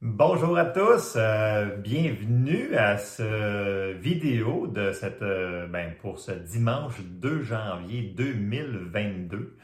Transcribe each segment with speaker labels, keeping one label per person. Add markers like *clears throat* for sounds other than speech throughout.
Speaker 1: Bonjour à tous, euh, bienvenue à ce vidéo de cette, euh, ben, pour ce dimanche 2 janvier 2022.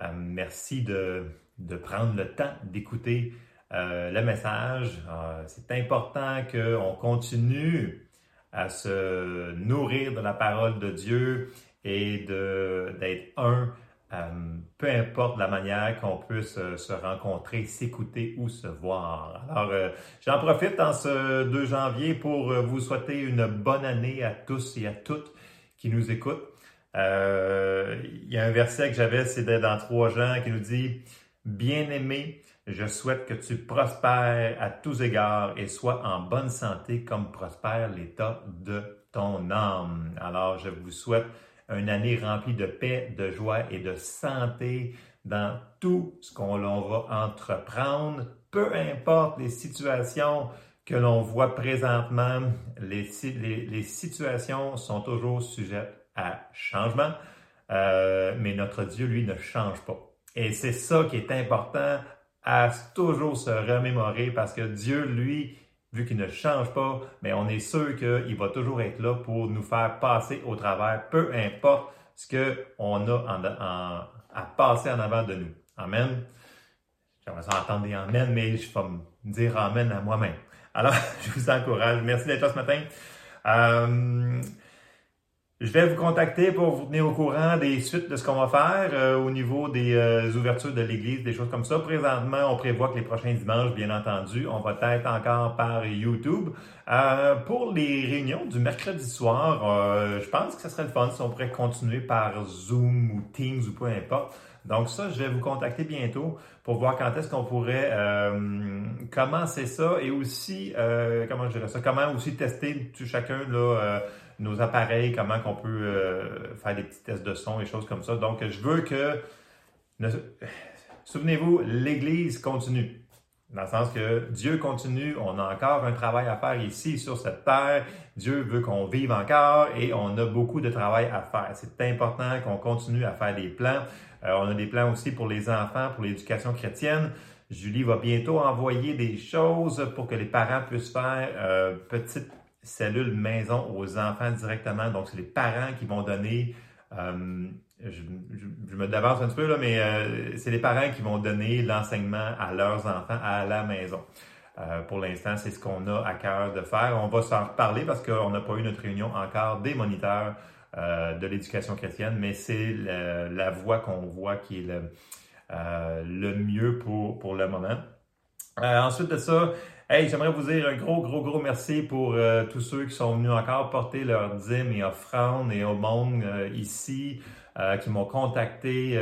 Speaker 1: Euh, merci de, de, prendre le temps d'écouter le message. C'est important qu'on continue à se nourrir de la parole de Dieu et d'être un euh, peu importe la manière qu'on puisse euh, se rencontrer, s'écouter ou se voir. Alors, euh, j'en profite en ce 2 janvier pour vous souhaiter une bonne année à tous et à toutes qui nous écoutent. Il y a un verset que j'avais, c'est dans 3 Jean qui nous dit Bien-aimé, je souhaite que tu prospères à tous égards et sois en bonne santé comme prospère l'état de ton âme. Alors, je vous souhaite une année remplie de paix, de joie et de santé dans tout ce qu'on va entreprendre, peu importe les situations que l'on voit présentement, les, les, situations sont toujours sujettes à changement, euh, mais notre Dieu, lui, ne change pas. Et c'est ça qui est important à toujours se remémorer parce que Dieu, lui, vu qu'il ne change pas, mais on est sûr qu'il va toujours être là pour nous faire passer au travers, peu importe ce qu'on a à passer en avant de nous. Amen. J'aimerais ça entendre des Amen, mais je vais me dire Amen à moi-même. Alors, *laughs* je vous encourage. Merci d'être là ce matin. Euh, je vais vous contacter pour vous tenir au courant des suites de ce qu'on va faire euh, au niveau des euh, ouvertures de l'Église, des choses comme ça. Présentement, on prévoit que les prochains dimanches, bien entendu, on va être encore par YouTube. Euh, pour les réunions du mercredi soir, je pense que ce serait le fun si on pourrait continuer par Zoom ou Teams ou peu importe. Donc ça, je vais vous contacter bientôt pour voir quand est-ce qu'on pourrait commencer ça et aussi, comment je dirais ça, comment aussi tester chacun là nos appareils, comment qu'on peut euh, faire des petits tests de son et choses comme ça. Donc, je veux que, souvenez-vous, l'Église continue. Dans le sens que Dieu continue, on a encore un travail à faire ici sur cette terre. Dieu veut qu'on vive encore et on a beaucoup de travail à faire. C'est important qu'on continue à faire des plans. Euh, on a des plans aussi pour les enfants, pour l'éducation chrétienne. Julie va bientôt envoyer des choses pour que les parents puissent faire euh, petite cellule maison aux enfants directement. Donc, c'est les parents qui vont donner, euh, je, me devance un petit peu, là, mais euh, c'est les parents qui vont donner l'enseignement à leurs enfants à la maison. Euh, pour l'instant, c'est ce qu'on a à cœur de faire. On va s'en reparler parce qu'on n'a pas eu notre réunion encore des moniteurs de l'éducation chrétienne, mais c'est la voie qu'on voit qui est le, le mieux pour, pour le moment. ensuite de ça, Hey, j'aimerais vous dire un gros, gros, gros merci pour euh, tous ceux qui sont venus encore porter leurs dîmes et offrandes et au monde euh, ici, euh, qui m'ont contacté,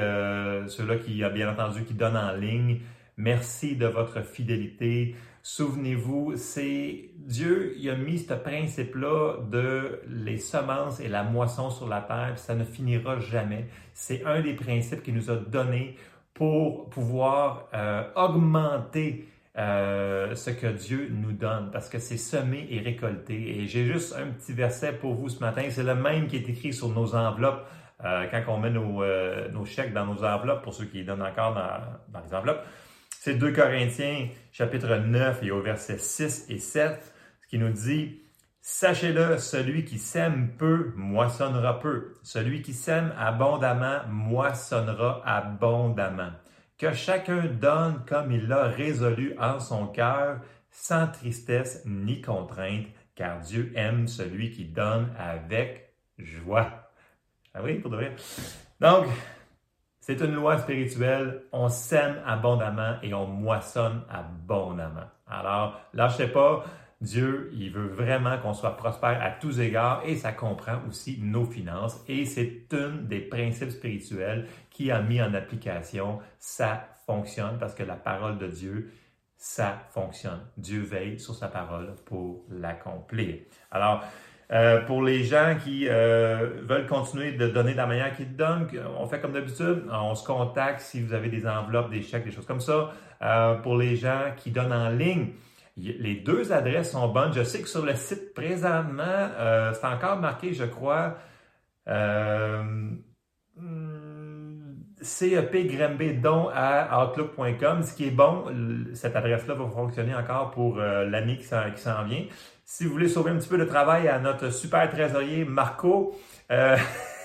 Speaker 1: ceux-là qui, bien entendu, qui donnent en ligne. Merci de votre fidélité. Souvenez-vous, c'est Dieu, il a mis ce principe-là de les semences et la moisson sur la terre, puis ça ne finira jamais. C'est un des principes qu'il nous a donné pour pouvoir augmenter euh, ce que Dieu nous donne, parce que c'est semé et récolté. Et j'ai juste un petit verset pour vous ce matin. C'est le même qui est écrit sur nos enveloppes euh, quand on met nos, euh, nos, chèques dans nos enveloppes, pour ceux qui donnent encore dans, dans les enveloppes. C'est 2 Corinthiens chapitre 9 et au verset 6 et 7, ce qui nous dit Sachez-le, celui qui sème peu moissonnera peu. Celui qui sème abondamment moissonnera abondamment que chacun donne comme il l'a résolu en son cœur, sans tristesse ni contrainte, car Dieu aime celui qui donne avec joie. Ah oui, pour de vrai. Donc, c'est une loi spirituelle. On sème abondamment et on moissonne abondamment. Alors, lâchez pas. Dieu, il veut vraiment qu'on soit prospère à tous égards et ça comprend aussi nos finances. Et c'est un des principes spirituels qui a mis en application. Ça fonctionne parce que la parole de Dieu, ça fonctionne. Dieu veille sur sa parole pour l'accomplir. Alors, euh, pour les gens qui euh, veulent continuer de donner de la manière qu'ils donnent, on fait comme d'habitude, on se contacte si vous avez des enveloppes, des chèques, des choses comme ça. Euh, pour les gens qui donnent en ligne, les deux adresses sont bonnes. Je sais que sur le site présentement, euh, c'est encore marqué, je crois, euh, hmm, cepgrembedon à outlook.com. Ce qui est bon, cette adresse-là va fonctionner encore pour euh, l'année qui s'en vient. Si vous voulez sauver un petit peu de travail à notre super trésorier Marco, euh,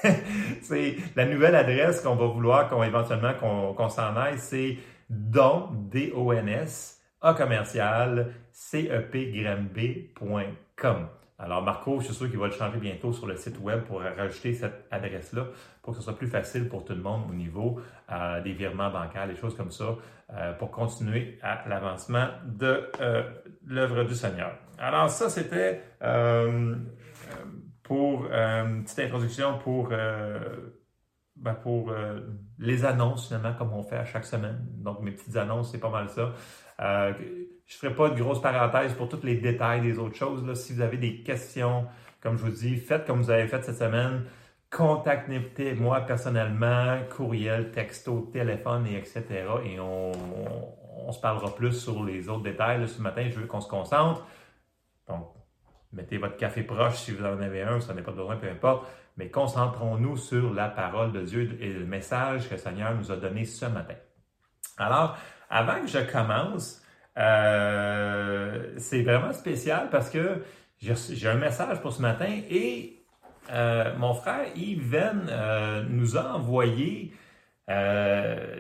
Speaker 1: *laughs* c'est la nouvelle adresse qu'on va vouloir qu'on éventuellement qu'on s'en aille, c'est don D-O-N-S A commercial cepgrembé.com. Alors, Marco, je suis sûr qu'il va le changer bientôt sur le site web pour rajouter cette adresse-là pour que ce soit plus facile pour tout le monde au niveau euh, des virements bancaires, des choses comme ça, euh, pour continuer à l'avancement de euh, l'œuvre du Seigneur. Alors, ça, c'était pour une petite introduction pour, ben, pour les annonces, finalement, comme on fait à chaque semaine. Donc, mes petites annonces, c'est pas mal ça. Je ne ferai pas de grosses parenthèses pour tous les détails des autres choses. Là. Si vous avez des questions, comme je vous dis, faites comme vous avez fait cette semaine. Contactez-moi personnellement, courriel, texto, téléphone, et etc. Et on, on, se parlera plus sur les autres détails. ce matin, je veux qu'on se concentre. Donc, mettez votre café proche si vous en avez un, ça n'est pas besoin, peu importe. Mais concentrons-nous sur la parole de Dieu et le message que le Seigneur nous a donné ce matin. Alors, avant que je commence, euh, c'est vraiment spécial parce que j'ai un message pour ce matin et euh, mon frère Yves euh, nous a envoyé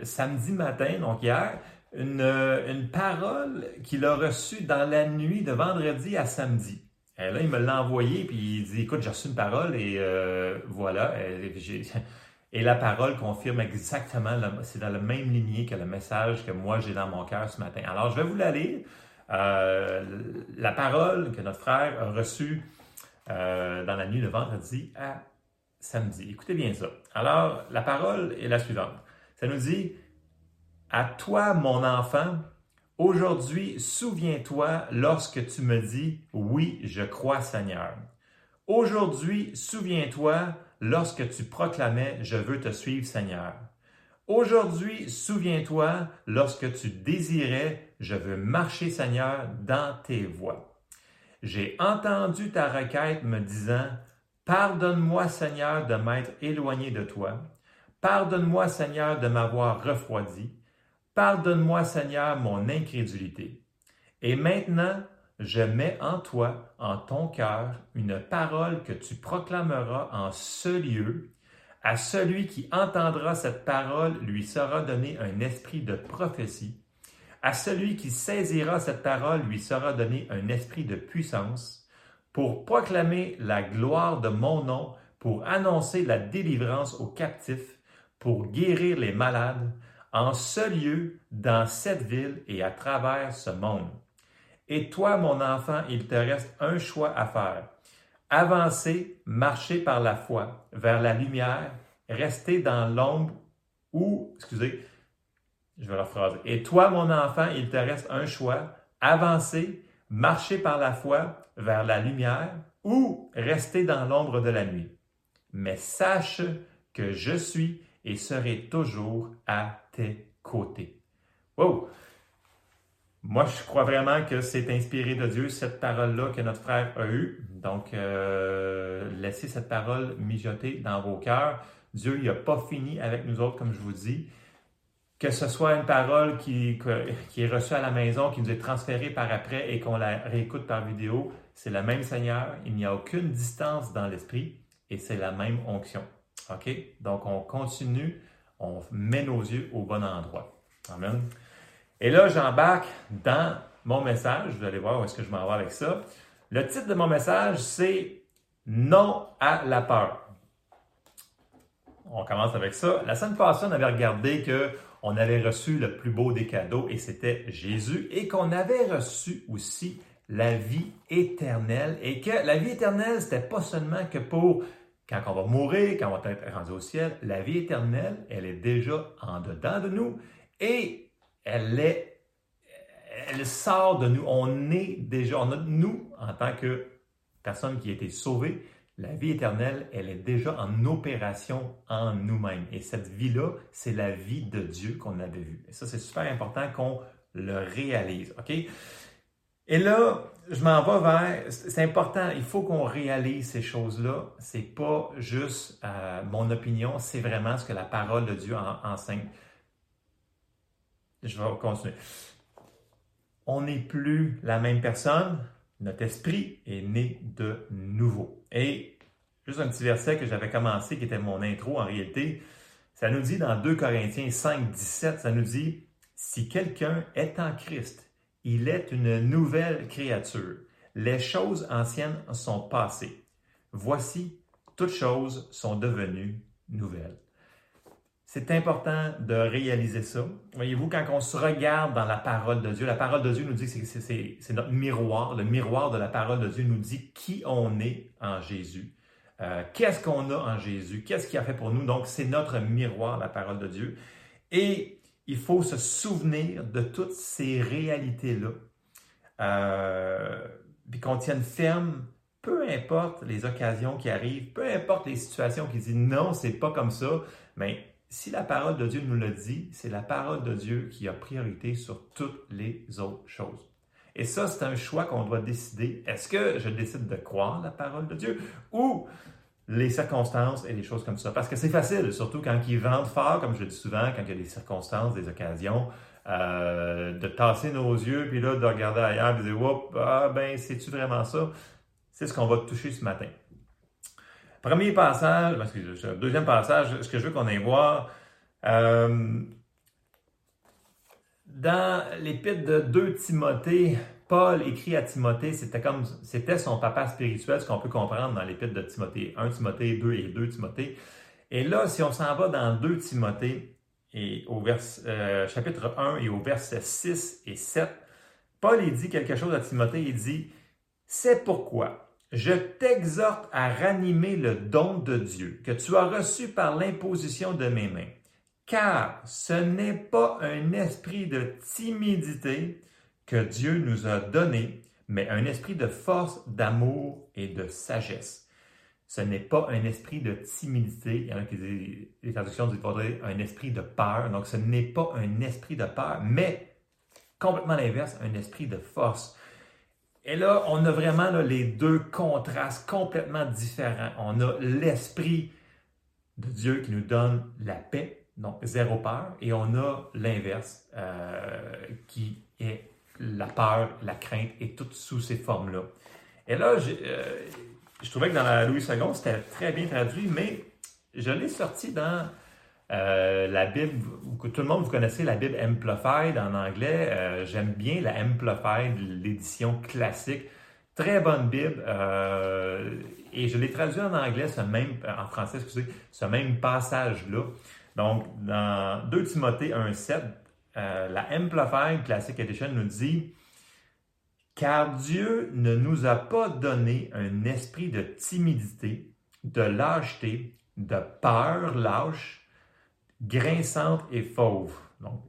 Speaker 1: samedi matin, donc hier, une parole qu'il a reçue dans la nuit de vendredi à samedi. Et là, il me l'a envoyé, puis il dit Écoute, j'ai reçu une parole et voilà. *laughs* Et la parole confirme exactement, c'est dans la même lignée que le message que moi j'ai dans mon cœur ce matin. Alors, je vais vous la lire. Euh, la parole que notre frère a reçue euh, dans la nuit de vendredi à samedi. Écoutez bien ça. Alors, la parole est la suivante. Ça nous dit, à toi, mon enfant, aujourd'hui, souviens-toi lorsque tu me dis, oui, je crois Seigneur. Aujourd'hui, souviens-toi lorsque tu proclamais Je veux te suivre, Seigneur. Aujourd'hui, souviens-toi lorsque tu désirais Je veux marcher, Seigneur, dans tes voies. J'ai entendu ta requête me disant Pardonne-moi, Seigneur, de m'être éloigné de toi. Pardonne-moi, Seigneur, de m'avoir refroidi. Pardonne-moi, Seigneur, mon incrédulité. Et maintenant, je mets en toi, en ton cœur, une parole que tu proclameras en ce lieu. À celui qui entendra cette parole lui sera donné un esprit de prophétie. À celui qui saisira cette parole lui sera donné un esprit de puissance pour proclamer la gloire de mon nom, pour annoncer la délivrance aux captifs, pour guérir les malades, en ce lieu, dans cette ville et à travers ce monde. Et toi, mon enfant, il te reste un choix à faire. Avancer, marcher par la foi vers la lumière, rester dans l'ombre ou, excusez, je vais rephraser. Et toi, mon enfant, il te reste un choix. Avancer, marcher par la foi vers la lumière ou rester dans l'ombre de la nuit. Mais sache que je suis et serai toujours à tes côtés. Wow! Moi, je crois vraiment que c'est inspiré de Dieu, cette parole-là que notre frère a eue. Donc, euh, laissez cette parole mijoter dans vos cœurs. Dieu, il n'a pas fini avec nous autres, comme je vous dis. Que ce soit une parole qui, qui est reçue à la maison, qui nous est transférée par après et qu'on la réécoute par vidéo, c'est le même Seigneur. Il n'y a aucune distance dans l'esprit et c'est la même onction. Donc, on continue, on met nos yeux au bon endroit. Amen. Et là, j'embarque dans mon message. Vous allez voir où est-ce que je m'en vais avec ça. Le titre de mon message, c'est Non à la peur. On commence avec ça. La semaine passée, on avait regardé que on avait reçu le plus beau des cadeaux et c'était Jésus et qu'on avait reçu aussi la vie éternelle et que la vie éternelle, c'était pas seulement que pour quand on va mourir, quand on va être rendu au ciel, la vie éternelle, elle est déjà en dedans de nous et elle est, elle sort de nous. On est déjà, on a, nous, en tant que personne qui a été sauvée, la vie éternelle, elle est déjà en opération en nous-mêmes. Et cette vie-là, c'est la vie de Dieu qu'on avait vue. Et ça, c'est super important qu'on le réalise. OK? Et là, je m'en vais vers. C'est important, il faut qu'on réalise ces choses-là. C'est pas juste euh, mon opinion, c'est vraiment ce que la parole de Dieu enseigne. Je vais continuer. On n'est plus la même personne. Notre esprit est né de nouveau. Et juste un petit verset que j'avais commencé, qui était mon intro en réalité, ça nous dit dans 2 Corinthiens 5, 17, ça nous dit, si quelqu'un est en Christ, il est une nouvelle créature. Les choses anciennes sont passées. Voici, toutes choses sont devenues nouvelles. C'est important de réaliser ça. Voyez-vous, quand on se regarde dans la parole de Dieu, la parole de Dieu nous dit que c'est notre miroir. Le miroir de la parole de Dieu nous dit qui on est en Jésus. Euh, qu'est-ce qu'on a en Jésus? Qu'est-ce qu'il a fait pour nous? Donc, c'est notre miroir, la parole de Dieu. Et il faut se souvenir de toutes ces réalités-là. Euh, puis qu'on tienne ferme, peu importe les occasions qui arrivent, peu importe les situations qui disent non, c'est pas comme ça, mais si la parole de Dieu nous le dit, c'est la parole de Dieu qui a priorité sur toutes les autres choses. Et ça, c'est un choix qu'on doit décider. Est-ce que je décide de croire la parole de Dieu ou les circonstances et les choses comme ça. Parce que c'est facile, surtout quand ils vendent fort, comme je le dis souvent, quand il y a des circonstances, des occasions, euh, de tasser nos yeux, puis là, de regarder ailleurs, et de dire, Oups, ah ben, c'est-tu vraiment ça? C'est ce qu'on va toucher ce matin. Premier passage, deuxième passage, ce que je veux qu'on aille voir, euh, dans l'épître de 2 Timothée, Paul écrit à Timothée, c'était comme c'était son papa spirituel, ce qu'on peut comprendre dans l'épître de Timothée 1 Timothée 2 et 2 Timothée. Et là, si on s'en va dans 2 Timothée et au vers, euh, chapitre 1 et au verset 6 et 7, Paul il dit quelque chose à Timothée, il dit C'est pourquoi je t'exhorte à ranimer le don de Dieu que tu as reçu par l'imposition de mes mains. Car ce n'est pas un esprit de timidité, que Dieu nous a donné, mais un esprit de force, d'amour et de sagesse. Ce n'est pas un esprit de timidité. Il y en a qui disent, les traductions disent un esprit de peur. Donc, ce n'est pas un esprit de peur, mais complètement l'inverse, un esprit de force. Et là, on a vraiment les deux contrastes complètement différents. On a l'esprit de Dieu qui nous donne la paix, donc zéro peur, et on a l'inverse euh, qui est la peur, la crainte et toutes sous ces formes-là. Et là, euh, je trouvais que dans la Louis II, c'était très bien traduit, mais je l'ai sorti dans euh, la Bible, que tout le monde vous connaissez la Bible Amplified en anglais. Euh, j'aime bien la Amplified, l'édition classique. Très bonne Bible. et je l'ai traduit en anglais, ce même, en français, ce même passage-là. Donc, dans 2 Timothée 1,7, euh, la Amplified Classic Edition nous dit Car Dieu ne nous a pas donné un esprit de timidité, de lâcheté, de peur lâche, grinçante et fauve. Donc,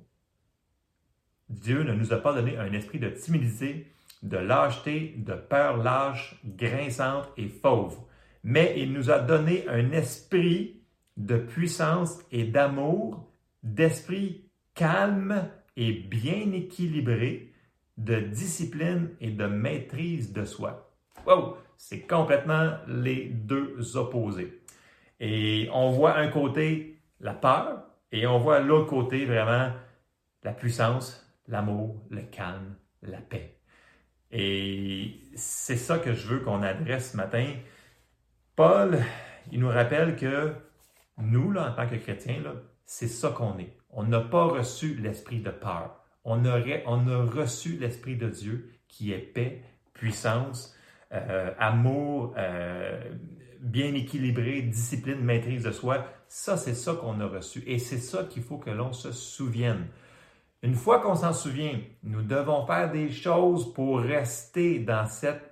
Speaker 1: Dieu ne nous a pas donné un esprit de timidité, de lâcheté, de peur lâche, grinçante et fauve. Mais il nous a donné un esprit de puissance et d'amour, d'esprit calme et bien équilibré de discipline et de maîtrise de soi. Wow! C'est complètement les deux opposés. Et on voit un côté la peur et on voit l'autre côté vraiment la puissance, l'amour, le calme, la paix. Et c'est ça que je veux qu'on adresse ce matin. Paul, il nous rappelle que nous, là, en tant que chrétiens, c'est ça qu'on est. On n'a pas reçu l'esprit de peur. On, aurait, a reçu l'esprit de Dieu qui est paix, puissance, euh, amour, euh, bien équilibré, discipline, maîtrise de soi. Ça, c'est ça qu'on a reçu. Et c'est ça qu'il faut que l'on se souvienne. Une fois qu'on s'en souvient, nous devons faire des choses pour rester dans cet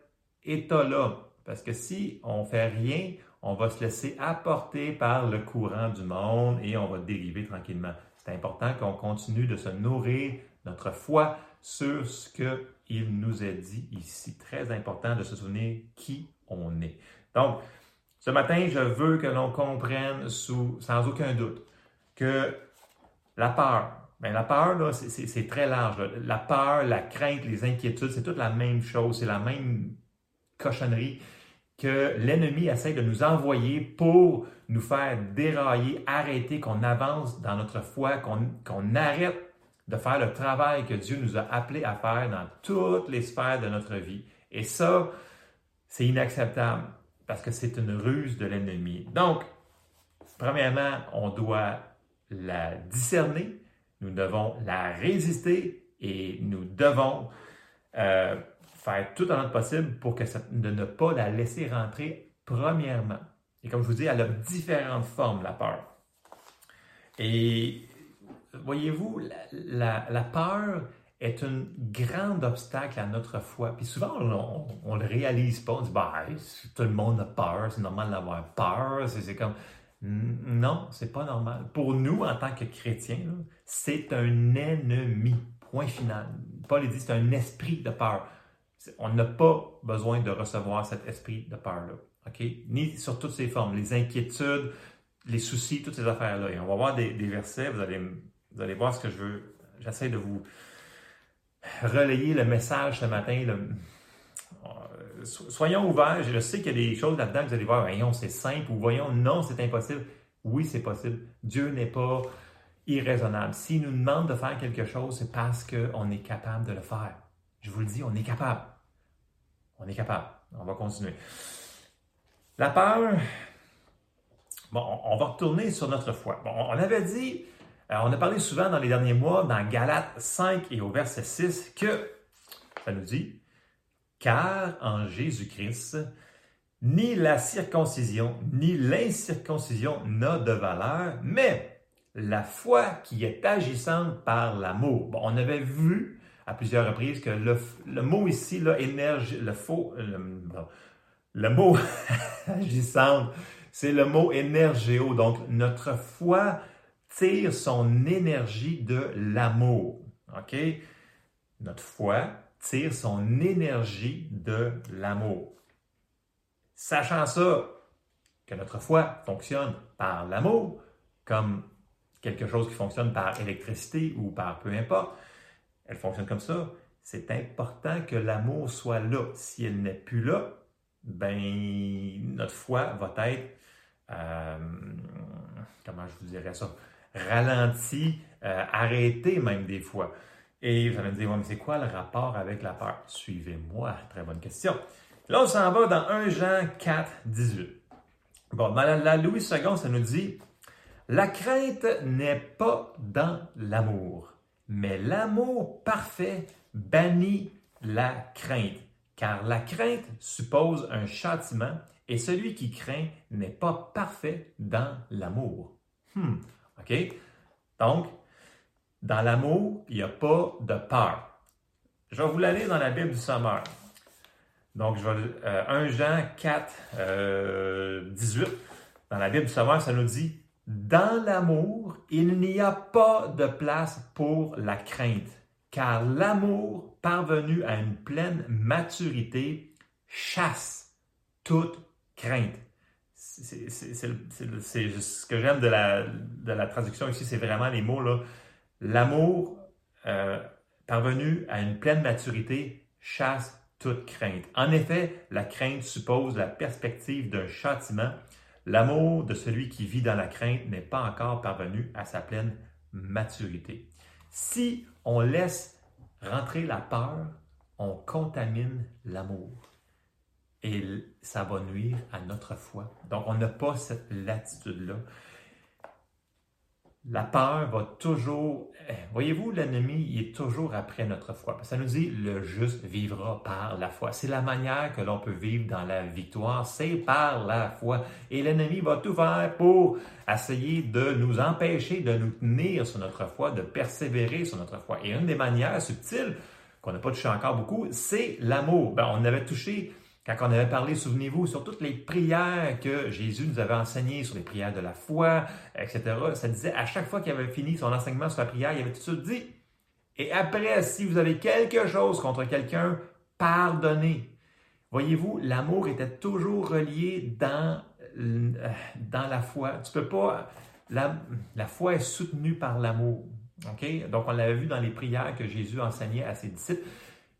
Speaker 1: état-là. Parce que si on fait rien, on va se laisser apporter par le courant du monde et on va dériver tranquillement. C'est important qu'on continue de se nourrir notre foi sur ce qu'il nous a dit ici. Très important de se souvenir qui on est. Donc, ce matin, je veux que l'on comprenne sans aucun doute que la peur, Bien, la peur, là, c'est très large. La peur, la crainte, les inquiétudes, c'est toute la même chose, c'est la même cochonnerie que l'ennemi essaie de nous envoyer pour nous faire dérailler, arrêter, qu'on avance dans notre foi, qu'on arrête de faire le travail que Dieu nous a appelé à faire dans toutes les sphères de notre vie. Et ça, c'est inacceptable parce que c'est une ruse de l'ennemi. Donc, premièrement, on doit la discerner, nous devons la résister et nous devons euh, faire tout en notre possible pour que de ne pas la laisser rentrer premièrement. Et comme je vous dis, elle a différentes formes, la peur. Et voyez-vous, la, peur est un grand obstacle à notre foi. Puis souvent, on ne le réalise pas. On dit, bah, tout le monde a peur, c'est normal d'avoir peur. C'est comme, non, c'est pas normal. Pour nous, en tant que chrétiens, c'est un ennemi. Point final. Paul dit c'est un esprit de peur. On n'a pas besoin de recevoir cet esprit de peur-là. Ni sur toutes ses formes, les inquiétudes, les soucis, toutes ces affaires-là. Et on va voir des, versets, vous allez, voir ce que je veux. J'essaie de vous relayer le message ce matin. Euh, soyons ouverts. Je sais qu'il y a des choses là-dedans vous allez voir, voyons, c'est simple, ou voyons, non, c'est impossible. Oui, c'est possible. Dieu n'est pas irraisonnable. S'il nous demande de faire quelque chose, c'est parce qu'on est capable de le faire. Je vous le dis, on est capable. On est capable. On va continuer. La peur, bon, on va retourner sur notre foi. On avait dit, euh, on a parlé souvent dans les derniers mois, dans Galates 5 et au verset 6, que ça nous dit car en Jésus-Christ, ni la circoncision, ni l'incirconcision n'a de valeur, mais la foi qui est agissante par l'amour. Bon, on avait vu à plusieurs reprises que le, mot ici, là, le faux, le, mot *laughs* agissante, c'est le mot énergéo. Donc, notre foi tire son énergie de l'amour. OK? Notre foi tire son énergie de l'amour. Sachant ça, que notre foi fonctionne par l'amour, comme quelque chose qui fonctionne par électricité ou par peu importe, elle fonctionne comme ça, c'est important que l'amour soit là. Si elle n'est plus là, ben notre foi va être, euh, comment je vous dirais ça, ralentie, euh, arrêtée même des fois. Et vous allez me dire, mais c'est quoi le rapport avec la peur? Suivez-moi. Très bonne question. Là, on s'en va dans 1 Jean 4, 18. Bon, dans la, Louis II, ça nous dit, la crainte n'est pas dans l'amour, mais l'amour parfait bannit la crainte, car la crainte suppose un châtiment et celui qui craint n'est pas parfait dans l'amour. Hmm, OK? Donc, dans l'amour, il n'y a pas de peur. Je vais vous l'aller dans la Bible du Sommeur. Donc, je vais, 1 euh, Jean 4, 18. Euh, dans la Bible du Sommeur, ça nous dit Dans l'amour, il n'y a pas de place pour la crainte, car l'amour, parvenu à une pleine maturité, chasse toute crainte. C'est ce que j'aime de la, de la traduction ici, c'est vraiment les mots là L'amour euh, parvenu à une pleine maturité chasse toute crainte. En effet, la crainte suppose la perspective d'un châtiment. L'amour de celui qui vit dans la crainte n'est pas encore parvenu à sa pleine maturité. Si on laisse rentrer la peur, on contamine l'amour. Et ça va nuire à notre foi. Donc, on n'a pas cette latitude-là. La peur va toujours, eh, voyez-vous, l'ennemi, est toujours après notre foi. Ça nous dit, le juste vivra par la foi. C'est la manière que l'on peut vivre dans la victoire, c'est par la foi. Et l'ennemi va tout faire pour essayer de nous empêcher de nous tenir sur notre foi, de persévérer sur notre foi. Et une des manières subtiles, qu'on n'a pas touché encore beaucoup, c'est l'amour. Ben, on avait touché quand on avait parlé, souvenez-vous, sur toutes les prières que Jésus nous avait enseignées, sur les prières de la foi, etc., ça disait à chaque fois qu'il avait fini son enseignement sur la prière, il avait tout suite dit, et après, si vous avez quelque chose contre quelqu'un, pardonnez. Voyez-vous, l'amour était toujours relié dans, euh, dans la foi. Tu peux pas, la, la foi est soutenue par l'amour. OK? Donc, on l'avait vu dans les prières que Jésus enseignait à ses disciples.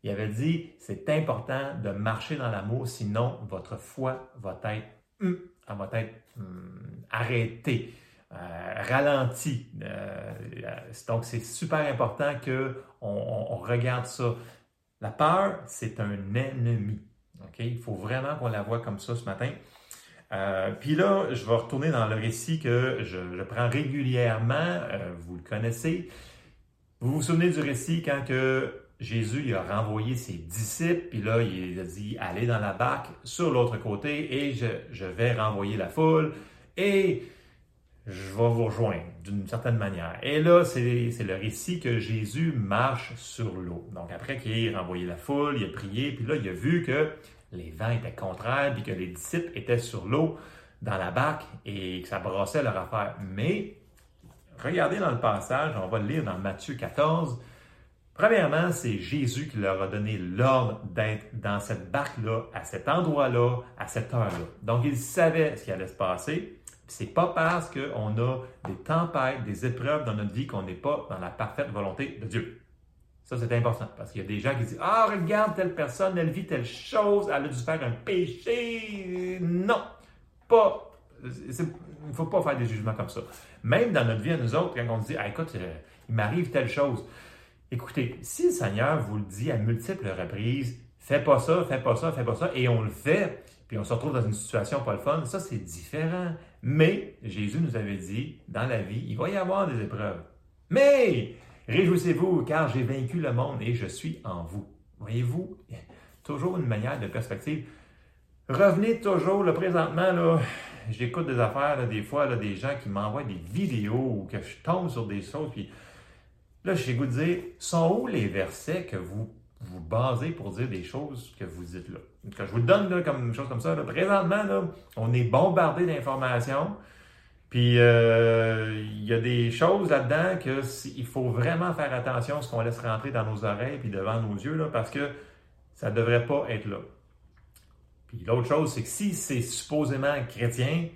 Speaker 1: Il avait dit, c'est important de marcher dans l'amour, sinon votre foi va être, hum, va être hum, arrêtée, euh, ralentie. Euh, donc, c'est super important qu'on on regarde ça. La peur, c'est un ennemi. Il faut vraiment qu'on la voit comme ça ce matin. Euh, puis là, je vais retourner dans le récit que je, prends régulièrement. Euh, vous le connaissez. Vous vous souvenez du récit quand que Jésus il a renvoyé ses disciples, puis là, il a dit allez dans la barque sur l'autre côté et je, vais renvoyer la foule et je vais vous rejoindre d'une certaine manière. Et là, c'est le récit que Jésus marche sur l'eau. Donc après qu'il ait renvoyé la foule, il a prié, puis là, il a vu que les vents étaient contraires, puis que les disciples étaient sur l'eau dans la barque et que ça brassait leur affaire. Mais regardez dans le passage, on va le lire dans Matthieu 14. Premièrement, c'est Jésus qui leur a donné l'ordre d'être dans cette barque-là, à cet endroit-là, à cette heure-là. Donc, ils savaient ce qui allait se passer. C'est pas parce qu'on a des tempêtes, des épreuves dans notre vie qu'on n'est pas dans la parfaite volonté de Dieu. Ça, c'est important parce qu'il y a des gens qui disent Ah, regarde telle personne, elle vit telle chose, elle a dû faire un péché. Non, pas. Il ne faut pas faire des jugements comme ça. Même dans notre vie à nous autres, quand on dit ah, écoute, euh, il m'arrive telle chose. Écoutez, si le Seigneur vous le dit à multiples reprises, fais pas ça, fais pas ça, fais pas ça, et on le fait, puis on se retrouve dans une situation pas le fun, ça c'est différent. Mais Jésus nous avait dit, dans la vie, il va y avoir des épreuves. Mais Réjouissez-vous, car j'ai vaincu le monde et je suis en vous. Voyez-vous, toujours une manière de perspective. Revenez toujours, le présentement, là, j'écoute des affaires, des fois, des gens qui m'envoient des vidéos ou que je tombe sur des choses, puis là, j'ai goût de dire, sont où les versets que vous vous basez pour dire des choses que vous dites là? Que je vous le donne là, comme une chose comme ça. Présentement, là, on est bombardé d'informations. Puis euh, il y a des choses là-dedans qu'il faut vraiment faire attention à ce qu'on laisse rentrer dans nos oreilles puis devant nos yeux, là, parce que ça ne devrait pas être là. Puis l'autre chose, c'est que si c'est supposément chrétien,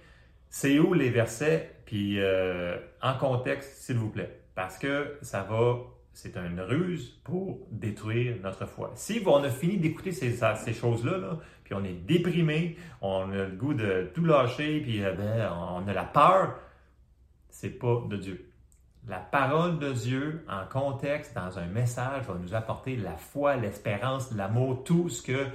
Speaker 1: c'est où les versets, puis euh, en contexte, s'il vous plaît. Parce que ça va c'est une ruse pour détruire notre foi. Si on a fini d'écouter ces, choses-là, puis on est déprimé, on a le goût de tout lâcher, puis euh, ben, on a la peur, c'est pas de Dieu. La parole de Dieu, en contexte, dans un message, va nous apporter la foi, l'espérance, l'amour, tout ce que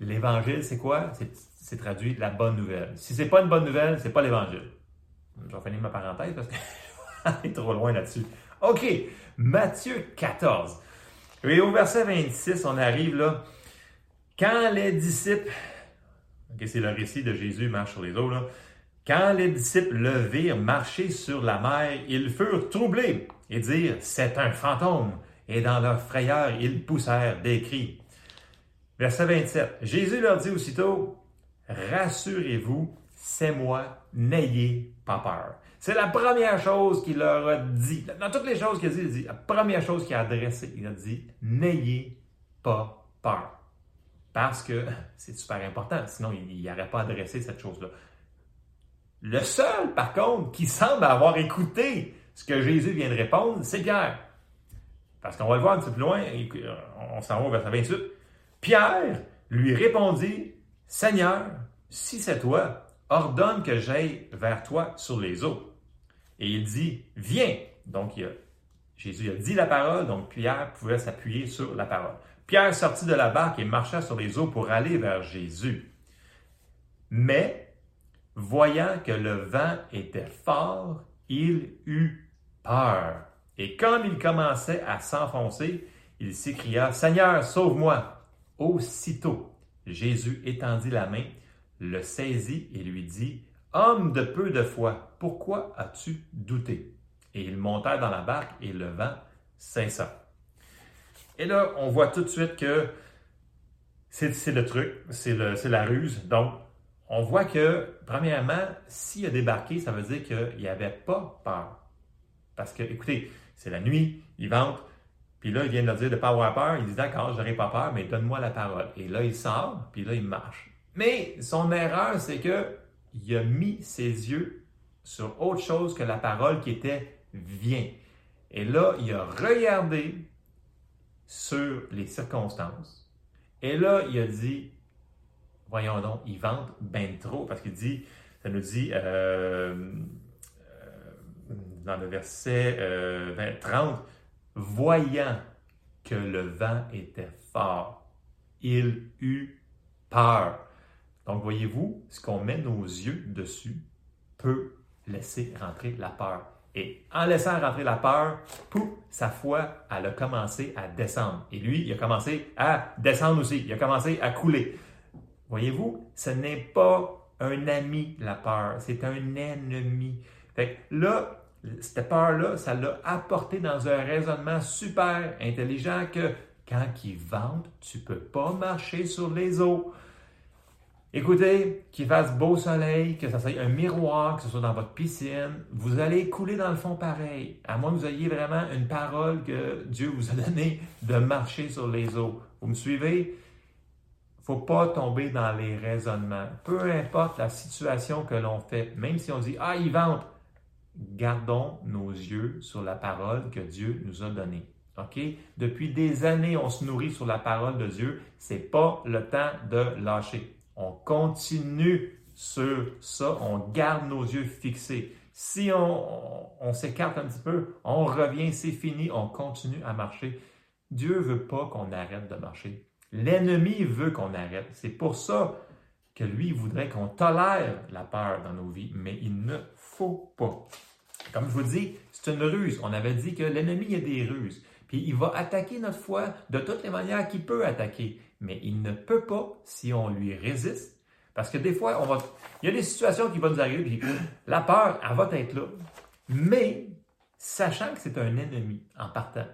Speaker 1: l'Évangile, c'est quoi? C'est traduit la bonne nouvelle. Si c'est pas une bonne nouvelle, c'est pas l'Évangile. Je vais finir ma parenthèse parce que *laughs* est trop loin là-dessus. OK, Matthieu 14. Et au verset 26, on arrive là. Quand les disciples, OK, c'est le récit de Jésus marche sur les eaux, là. Quand les disciples le virent marcher sur la mer, ils furent troublés et dirent, c'est un fantôme. Et dans leur frayeur, ils poussèrent des cris. Verset 27. Jésus leur dit aussitôt, rassurez-vous, c'est moi, n'ayez pas peur. C'est la première chose qu'il leur a dit. Dans toutes les choses qu'il a dit, il a dit, la première chose qu'il a adressée, il a dit, n'ayez pas peur. Parce que *laughs* c'est super important, sinon il n'aurait pas adressé cette chose-là. Le seul, par contre, qui semble avoir écouté ce que Jésus vient de répondre, c'est Pierre. Parce qu'on va le voir un petit peu plus loin, on s'en va au verset 28. Pierre lui répondit, Seigneur, si c'est toi, ordonne que j'aille vers toi sur les eaux. Et il dit, viens. Donc, Jésus a dit la parole, donc Pierre pouvait s'appuyer sur la parole. Pierre sortit de la barque et marcha sur les eaux pour aller vers Jésus. Mais, voyant que le vent était fort, il eut peur. Et comme il commençait à s'enfoncer, il s'écria, Seigneur, sauve-moi. Aussitôt, Jésus étendit la main, le saisit et lui dit, Homme de peu de foi, pourquoi as-tu douté? Et ils montèrent dans la barque et le vent cessa. Et là, on voit tout de suite que c'est le truc, c'est la ruse. Donc, on voit que, premièrement, s'il a débarqué, ça veut dire qu'il n'y avait pas peur. Parce que, écoutez, c'est la nuit, il vente, puis là, il vient de leur dire de ne pas avoir peur. Il dit D'accord, je n'aurai pas peur, mais donne-moi la parole. Et là, il sort, puis là, il marche. Mais son erreur, c'est que il a mis ses yeux sur autre chose que la parole qui était viens. Et là, il a regardé sur les circonstances. Et là, il a dit, voyons donc, il vante bien trop, parce qu'il dit, ça nous dit euh, euh, dans le verset 30, euh, voyant que le vent était fort, il eut peur. Donc, voyez-vous, ce qu'on met nos yeux dessus peut laisser rentrer la peur. Et en laissant rentrer la peur, pouf, sa foi, elle a commencé à descendre. Et lui, il a commencé à descendre aussi. Il a commencé à couler. Voyez-vous, ce n'est pas un ami, la peur. C'est un ennemi. Fait que là, cette peur-là, ça l'a apporté dans un raisonnement super intelligent que quand il vente, tu ne peux pas marcher sur les eaux. Écoutez, qu'il fasse beau soleil, que ça soit un miroir, que ce soit dans votre piscine, vous allez couler dans le fond pareil. À moins que vous ayez vraiment une parole que Dieu vous a donnée de marcher sur les eaux. Vous me suivez? faut pas tomber dans les raisonnements. Peu importe la situation que l'on fait, même si on dit Ah, il vente, gardons nos yeux sur la parole que Dieu nous a donnée. OK? Depuis des années, on se nourrit sur la parole de Dieu. C'est pas le temps de lâcher. On continue sur ça, on garde nos yeux fixés. Si on, s'écarte un petit peu, on revient, c'est fini, on continue à marcher. Dieu veut pas qu'on arrête de marcher. L'ennemi veut qu'on arrête. C'est pour ça que lui voudrait qu'on tolère la peur dans nos vies, mais il ne faut pas. Comme je vous dis, c'est une ruse. On avait dit que l'ennemi a des ruses. Puis il va attaquer notre foi de toutes les manières qu'il peut attaquer. Mais il ne peut pas si on lui résiste. Parce que des fois, il y a des situations qui vont nous arriver, puis *clears throat* la peur, elle va être là. Mais, sachant que c'est un ennemi en partant,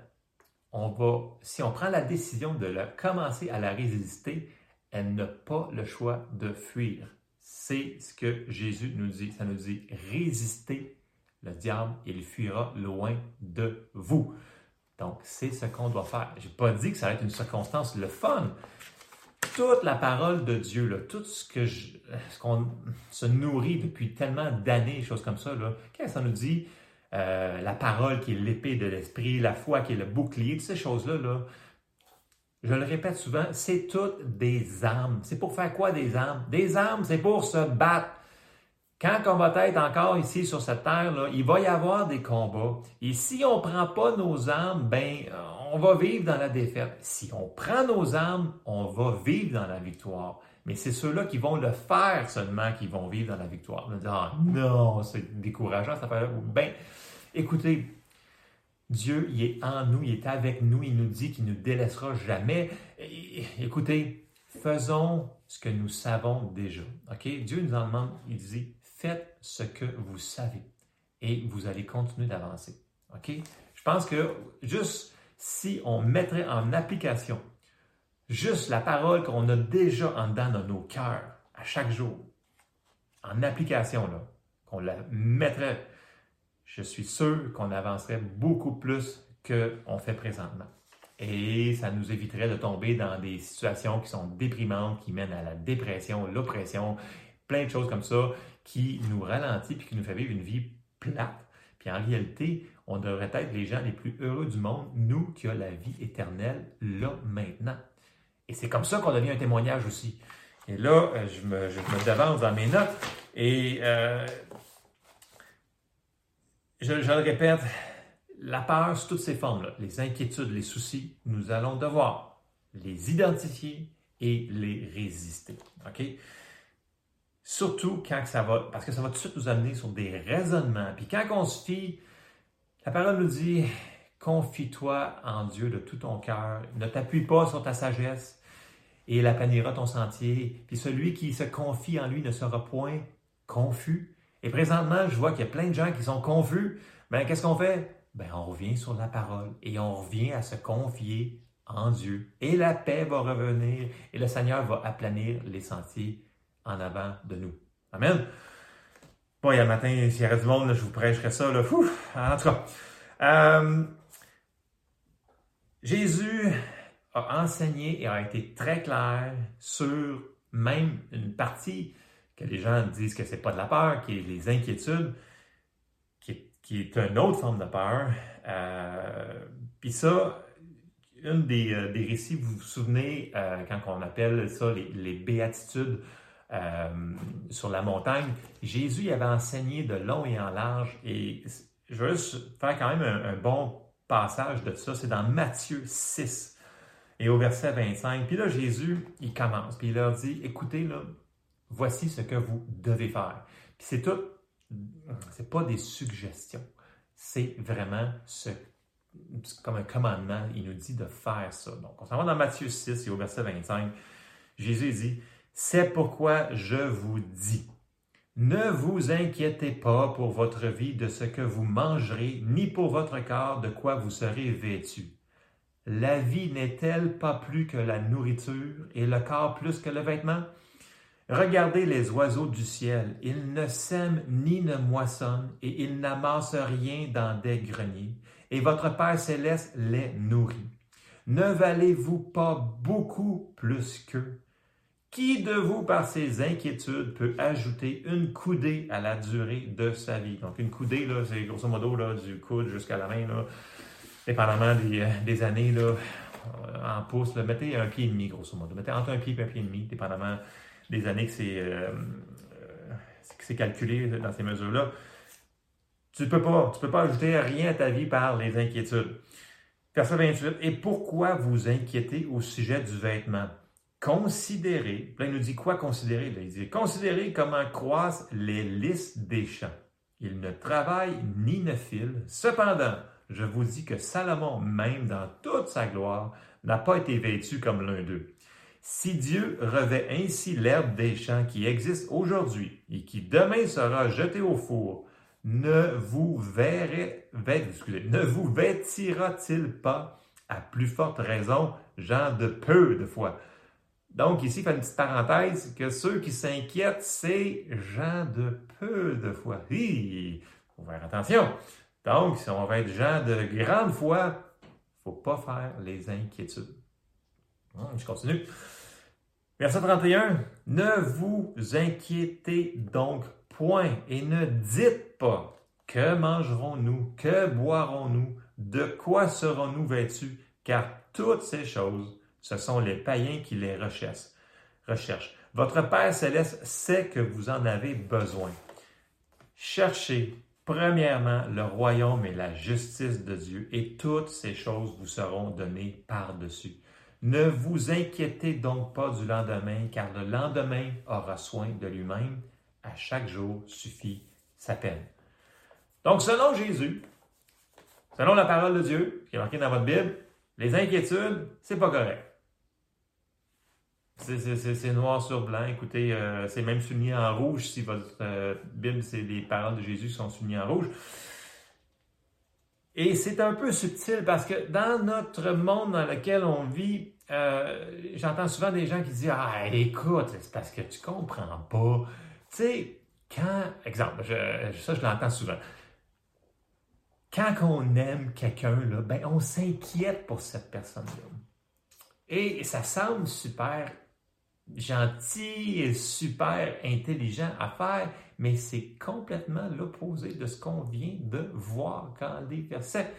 Speaker 1: si on prend la décision de commencer à la résister, elle n'a pas le choix de fuir. C'est ce que Jésus nous dit. Ça nous dit résister le diable, il fuira loin de vous. Donc, c'est ce qu'on doit faire. Je n'ai pas dit que ça va être une circonstance le fun. Toute la parole de Dieu, là, tout ce que ce qu'on se nourrit depuis tellement d'années, choses comme ça, qu'est-ce que ça nous dit? Euh, la parole qui est l'épée de l'esprit, la foi qui est le bouclier, toutes ces choses-là, là, je le répète souvent, c'est toutes des armes. C'est pour faire quoi des armes? Des armes, c'est pour se battre. Quand on va être encore ici sur cette terre, là, il va y avoir des combats. Et si on ne prend pas nos armes, ben, on va vivre dans la défaite. Si on prend nos armes, on va vivre dans la victoire. Mais c'est ceux-là qui vont le faire seulement qui vont vivre dans la victoire. On va dire, ah, non, c'est décourageant cette affaire-là. Ben, écoutez, Dieu, il est en nous, il est avec nous, il nous dit qu'il ne nous délaissera jamais. Écoutez, faisons ce que nous savons déjà. OK? Dieu nous en demande, il dit, faites ce que vous savez et vous allez continuer d'avancer. OK? Je pense que juste si on mettrait en application juste la parole qu'on a déjà en dedans de nos cœurs à chaque jour, en application, là, qu'on la mettrait, je suis sûr qu'on avancerait beaucoup plus qu'on fait présentement. Et ça nous éviterait de tomber dans des situations qui sont déprimantes, qui mènent à la dépression, l'oppression, plein de choses comme ça qui nous ralentit puis qui nous fait vivre une vie plate. Puis en réalité, on devrait être les gens les plus heureux du monde, nous qui avons la vie éternelle là maintenant. Et c'est comme ça qu'on devient un témoignage aussi. Et là, euh, je me, je me devance dans mes notes et euh, je, le répète, la peur sous toutes ses formes, les inquiétudes, les soucis, nous allons devoir les identifier et les résister. OK? Surtout quand ça va, parce que ça va tout de suite nous amener sur des raisonnements. Puis quand on se fie, la parole nous dit, confie-toi en Dieu de tout ton cœur, ne t'appuie pas sur ta sagesse et il aplanira ton sentier. Puis celui qui se confie en lui ne sera point confus. Et présentement, je vois qu'il y a plein de gens qui sont confus. Ben, qu'est-ce qu'on fait? Ben, on revient sur la parole et on revient à se confier en Dieu. Et la paix va revenir et le Seigneur va aplanir les sentiers en avant de nous. Amen. Bon, il y a matin, s'il y avait du monde, je vous prêcherais ça. Là. en tout cas, euh, Jésus a enseigné et a été très clair sur même une partie que les gens disent que c'est pas de la peur, qui est les inquiétudes, qui, est une autre forme de peur. Euh, puis ça, une des, euh, des, récits, vous vous souvenez, quand on appelle ça les béatitudes sur la montagne, Jésus avait enseigné de long et en large. Et je veux juste faire quand même un, un bon passage de ça. C'est dans Matthieu 6 et au verset 25. Puis là, Jésus, il commence, puis il leur dit, écoutez, là, voici ce que vous devez faire. Puis c'est tout c'est pas des suggestions. C'est vraiment ce, comme un commandement. Il nous dit de faire ça. Donc, on s'en va dans Matthieu 6 et au verset 25. Jésus dit, c'est pourquoi je vous dis, ne vous inquiétez pas pour votre vie de ce que vous mangerez, ni pour votre corps de quoi vous serez vêtu. La vie n'est-elle pas plus que la nourriture et le corps plus que le vêtement? Regardez les oiseaux du ciel, ils ne sèment ni ne moissonnent, et ils n'amassent rien dans des greniers, et votre Père céleste les nourrit. Ne valez-vous pas beaucoup plus qu'eux? Qui de vous, par ses inquiétudes, peut ajouter une coudée à la durée de sa vie? Donc, une coudée, là, c'est grosso modo là, du coude jusqu'à la main, là, dépendamment des, euh, années, là, en pouces. mettez un pied et demi, grosso modo. Mettez entre un pied et un pied et demi, dépendamment des années que c'est euh, euh calculé dans ces mesures-là. Tu ne peux pas, tu peux pas ajouter rien à ta vie par les inquiétudes. Verset 28. Et pourquoi vous inquiétez au sujet du vêtement? Considérez, là il nous dit quoi considérer? il dit considérez comment croissent les lys des champs. Ils ne travaillent ni ne filent. Cependant, je vous dis que Salomon, même dans toute sa gloire, n'a pas été vêtu comme l'un d'eux. Si Dieu revêt ainsi l'herbe des champs qui existe aujourd'hui et qui demain sera jetée au four, ne vous verrez, ne vous vêtira-t-il pas? À plus forte raison, gens de peu de foi? Donc, ici, il fait une petite parenthèse que ceux qui s'inquiètent, c'est gens de peu de foi. Il faut faire attention. Donc, si on va être gens de grande foi, faut pas faire les inquiétudes. Je continue. Verset 31. Ne vous inquiétez donc point et ne dites pas que mangerons-nous, que boirons-nous, de quoi serons-nous vêtus, car toutes ces choses, ce sont les païens qui les recherchent. Votre Père céleste sait que vous en avez besoin. Cherchez premièrement le royaume et la justice de Dieu, et toutes ces choses vous seront données par-dessus. Ne vous inquiétez donc pas du lendemain, car le lendemain aura soin de lui-même. À chaque jour suffit sa peine. Donc, selon Jésus, selon la parole de Dieu, qui est marquée dans votre Bible, les inquiétudes, c'est pas correct. C'est noir sur blanc. Écoutez, euh, c'est même souligné en rouge si votre euh, Bible, c'est les paroles de Jésus qui sont soulignées en rouge. Et c'est un peu subtil parce que dans notre monde dans lequel on vit, euh, j'entends souvent des gens qui disent Ah, écoute, c'est parce que tu comprends pas. Tu sais, quand, exemple, ça je l'entends souvent. Quand on aime quelqu'un, ben, on s'inquiète pour cette personne-là. Et ça semble super gentil et super intelligent à faire, mais c'est complètement l'opposé de ce qu'on vient de voir quand les versets.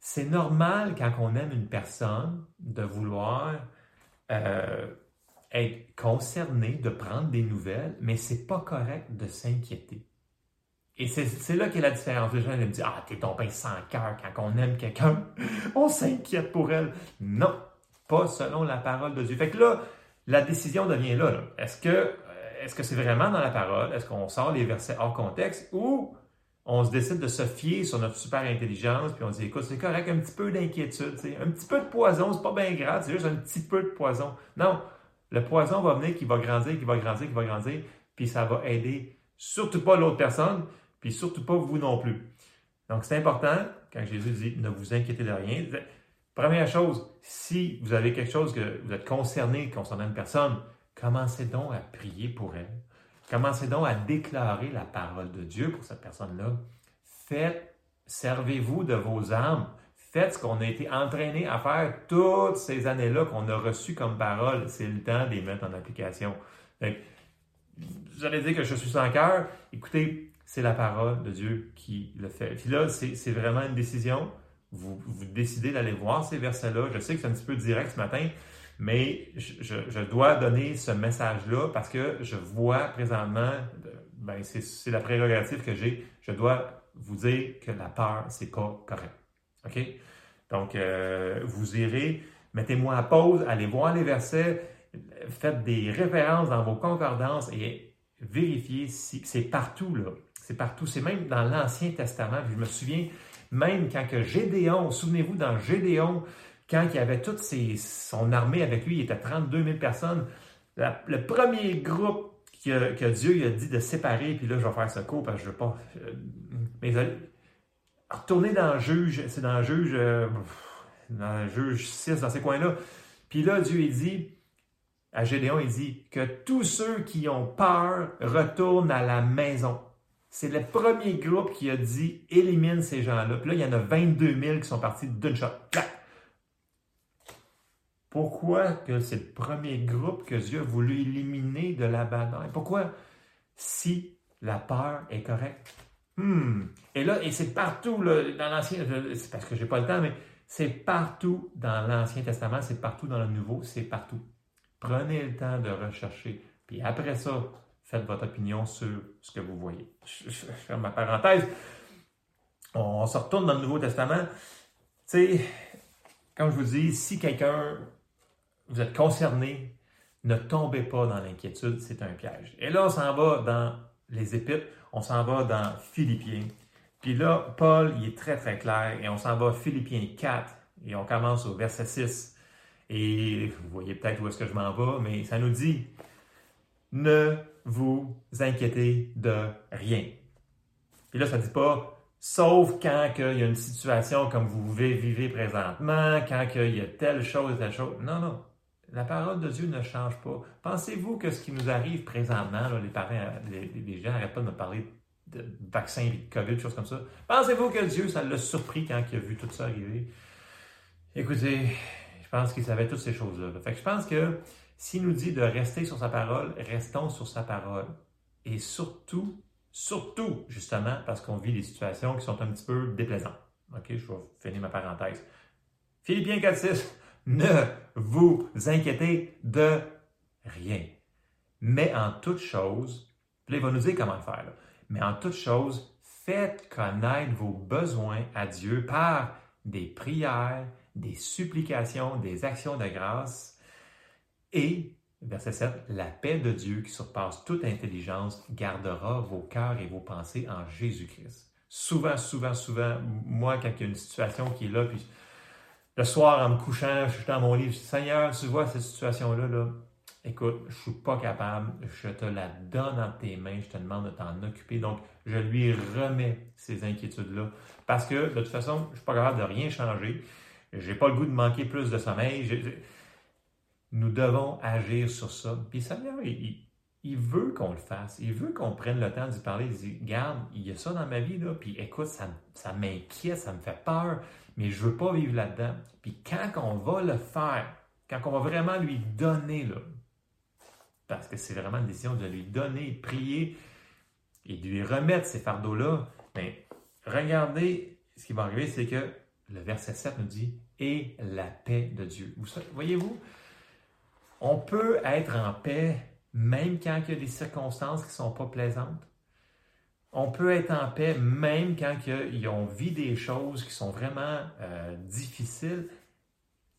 Speaker 1: C'est normal quand on aime une personne de vouloir euh, être concerné, de prendre des nouvelles, mais c'est pas correct de s'inquiéter. Et c'est là qu'est la différence. Les gens me disent Ah, t'es tombé sans cœur quand on aime quelqu'un, *laughs* on s'inquiète pour elle. Non, pas selon la parole de Dieu. Fait que là, la décision devient là. Est-ce que euh, est-ce que c'est vraiment dans la parole? Est-ce qu'on sort les versets hors contexte? Ou on se décide de se fier sur notre super intelligence puis on dit écoute, c'est correct, un petit peu d'inquiétude, un petit peu de poison, c'est pas bien grave, c'est juste un petit peu de poison. Non, le poison va venir, qui va grandir, qui va grandir, qui va grandir, puis ça va aider surtout pas l'autre personne, puis surtout pas vous non plus. Donc c'est important, quand Jésus dit ne vous inquiétez de rien, Première chose, si vous avez quelque chose que vous êtes concerné concernant une personne, commencez donc à prier pour elle. Commencez donc à déclarer la parole de Dieu pour cette personne-là. Faites, servez-vous de vos âmes. Faites ce qu'on a été entraîné à faire toutes ces années-là qu'on a reçu comme parole. C'est le temps de les mettre en application. vous allez dire que je suis sans cœur. Écoutez, c'est la parole de Dieu qui le fait. Puis là, c'est vraiment une décision. Vous, décidez d'aller voir ces versets-là. Je sais que c'est un petit peu direct ce matin, mais je, dois donner ce message-là parce que je vois présentement, ben c'est la prérogative que j'ai, je dois vous dire que la peur, c'est pas correct. OK? Donc, euh, vous irez, mettez-moi à pause, allez voir les versets, faites des références dans vos concordances et vérifiez si c'est partout, là. C'est partout. C'est même dans l'Ancien Testament. je me souviens, même quand que Gédéon, souvenez-vous, dans Gédéon, quand il avait toute son armée avec lui, il était 32 000 personnes, le premier groupe que, Dieu a dit de séparer, puis là, je vais faire ce cours parce que je ne veux pas. Euh, mais retourner dans le juge, c'est dans le juge, euh, juge 6, dans ces coins-là. Puis là, Dieu, dit, à Gédéon, il dit que tous ceux qui ont peur retournent à la maison. C'est le premier groupe qui a dit élimine ces gens-là. Puis là, il y en a 22 000 qui sont partis d'une shot. Pourquoi que c'est le premier groupe que Dieu a voulu éliminer de la bataille? Pourquoi si la peur est correcte? Hmm. Et là, et c'est partout dans l'Ancien, c'est parce que j'ai pas le temps, mais c'est partout dans l'Ancien Testament, c'est partout dans le Nouveau, c'est partout. Prenez le temps de rechercher. Puis après ça, faites votre opinion sur ce que vous voyez. Je, ferme ma parenthèse. On, se retourne dans le Nouveau Testament. Tu sais, comme je vous dis, si quelqu'un vous êtes concerné, ne tombez pas dans l'inquiétude, c'est un piège. Et là, on s'en va dans les Épîtres, on s'en va dans Philippiens. Puis là, Paul, il est très, très clair, et on s'en va Philippiens 4, et on commence au verset 6. Et vous voyez peut-être où est-ce que je m'en vais, mais ça nous dit, ne vous inquiétez de rien. Puis là, ça ne dit pas, sauf quand il y a une situation comme vous vivez présentement, quand il y a telle chose, telle chose. Non, non. La parole de Dieu ne change pas. Pensez-vous que ce qui nous arrive présentement, les parents, les, gens n'arrêtent pas de me parler de vaccins, de COVID, de choses comme ça. Pensez-vous que Dieu, ça l'a surpris quand il a vu tout ça arriver? Écoutez, je pense qu'il savait toutes ces choses-là. Fait que je pense que s'il nous dit de rester sur sa parole, restons sur sa parole. Et surtout, surtout, justement, parce qu'on vit des situations qui sont un petit peu déplaisantes. OK, je vais finir ma parenthèse. Philippiens *laughs* 4.6 ne vous inquiétez de rien. Mais en toute chose, il va nous dire comment faire. Mais en toute chose, faites connaître vos besoins à Dieu par des prières, des supplications, des actions de grâce. Et, verset 7, la paix de Dieu qui surpasse toute intelligence gardera vos cœurs et vos pensées en Jésus-Christ. Souvent, souvent, souvent, moi, quand il y a une situation qui est là, puis le soir, en me couchant, je suis dans mon livre, je dis, Seigneur, tu vois cette situation-là, là, écoute, je suis pas capable, je te la donne entre tes mains, je te demande de t'en occuper. Donc, je lui remets ces inquiétudes-là. Parce que, de toute façon, je suis pas capable de rien changer. J'ai pas le goût de manquer plus de sommeil. Nous devons agir sur ça. Puis, Seigneur, il, veut qu'on le fasse. Il veut qu'on prenne le temps d'y parler. Il dit, garde, il y a ça dans ma vie, là. Puis, écoute, ça, ça m'inquiète, ça me fait peur mais je veux pas vivre là-dedans. Puis quand on va le faire, quand on va vraiment lui donner, là, parce que c'est vraiment une décision de lui donner, prier et de lui remettre ces fardeaux-là, mais ben, regardez, ce qui va arriver, c'est que le verset 7 nous dit Et la paix de Dieu. Voyez-vous, on peut être en paix même quand il y a des circonstances qui ne sont pas plaisantes on peut être en paix même quand ont vu des choses qui sont vraiment euh, difficiles.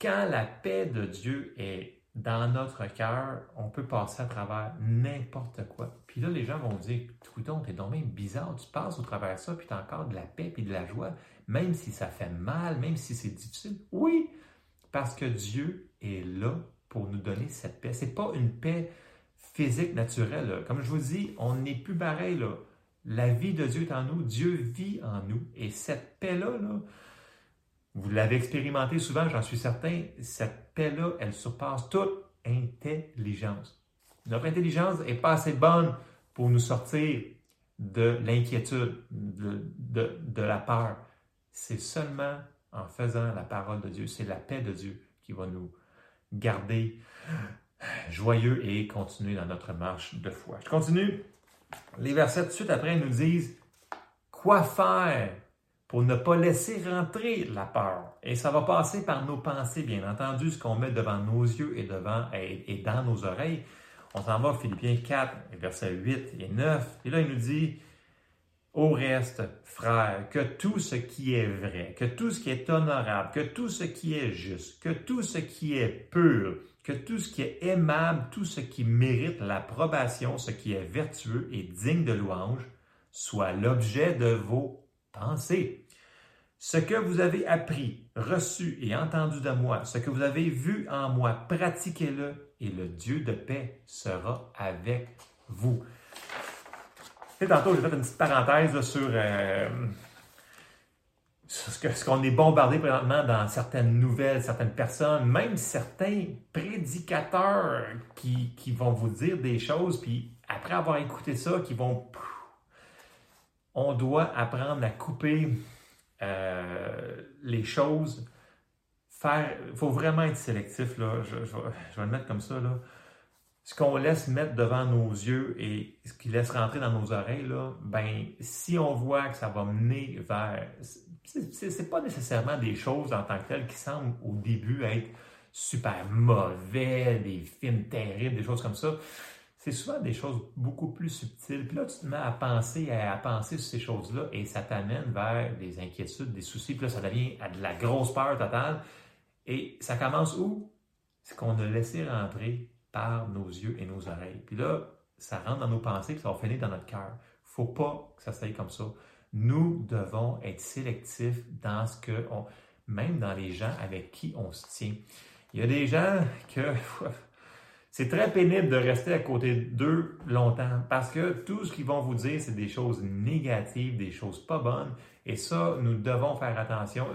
Speaker 1: Quand la paix de Dieu est dans notre cœur, on peut passer à travers n'importe quoi. Puis là, les gens vont dire, écoute, t'es donc bizarre, tu passes au travers de ça, puis tu as encore de la paix puis de la joie, même si ça fait mal, même si c'est difficile. Oui, parce que Dieu est là pour nous donner cette paix. Ce n'est pas une paix physique naturelle. Comme je vous dis, on n'est plus pareil. Là. La vie de Dieu est en nous, Dieu vit en nous. Et cette paix-là, vous l'avez expérimenté souvent, j'en suis certain, cette paix-là, elle surpasse toute intelligence. Notre intelligence n'est pas assez bonne pour nous sortir de l'inquiétude, de, la peur. C'est seulement en faisant la parole de Dieu, c'est la paix de Dieu qui va nous garder joyeux et continuer dans notre marche de foi. Je continue les versets de suite après nous disent quoi faire pour ne pas laisser rentrer la peur? Et ça va passer par nos pensées, bien entendu, ce qu'on met devant nos yeux et, devant, et, dans nos oreilles. On s'en va Philippiens 4, versets 8 et 9. Et là, il nous dit, au reste, frères, que tout ce qui est vrai, que tout ce qui est honorable, que tout ce qui est juste, que tout ce qui est pur, que tout ce qui est aimable, tout ce qui mérite l'approbation, ce qui est vertueux et digne de louange, soit l'objet de vos pensez. Ce que vous avez appris, reçu et entendu de moi, ce que vous avez vu en moi, pratiquez-le et le Dieu de paix sera avec vous. Tantôt, j'ai fait une petite parenthèse sur, euh, ce qu'on est bombardé présentement dans certaines nouvelles, certaines personnes, même certains prédicateurs qui, vont vous dire des choses, puis après avoir écouté ça, qui vont on doit apprendre à couper euh, les choses. Il faut vraiment être sélectif, là. Je, vais, le mettre comme ça. Là. Ce qu'on laisse mettre devant nos yeux et ce qui laisse rentrer dans nos oreilles, là, ben, si on voit que ça va mener vers. C'est pas nécessairement des choses en tant que telles qui semblent au début être super mauvais, des films terribles, des choses comme ça c'est souvent des choses beaucoup plus subtiles. Puis là, tu te mets à penser, à, penser sur ces choses-là et ça t'amène vers des inquiétudes, des soucis. Puis là, ça devient à de la grosse peur totale. Et ça commence où? C'est qu'on a laissé rentrer par nos yeux et nos oreilles. Puis là, ça rentre dans nos pensées, puis ça va finir dans notre cœur. faut pas que ça se comme ça. Nous devons être sélectifs dans ce que on, même dans les gens avec qui on se tient. Il y a des gens que *laughs* c'est très pénible de rester à côté d'eux longtemps parce que tout ce qu'ils vont vous dire, c'est des choses négatives, des choses pas bonnes. Et ça, nous devons faire attention.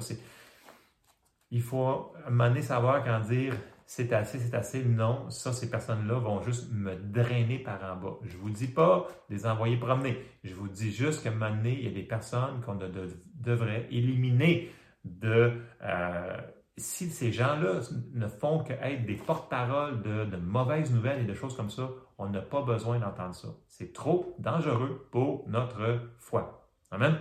Speaker 1: Il faut à savoir quand dire c'est assez, c'est assez. Non, ça, ces personnes-là vont juste me drainer par en bas. Je vous dis pas de les envoyer promener. Je vous dis juste qu'à un moment donné, il y a des personnes qu'on devrait éliminer de, euh, si ces gens-là ne font qu'être des porte-paroles de, mauvaises nouvelles et de choses comme ça, on n'a pas besoin d'entendre ça. C'est trop dangereux pour notre foi. Amen.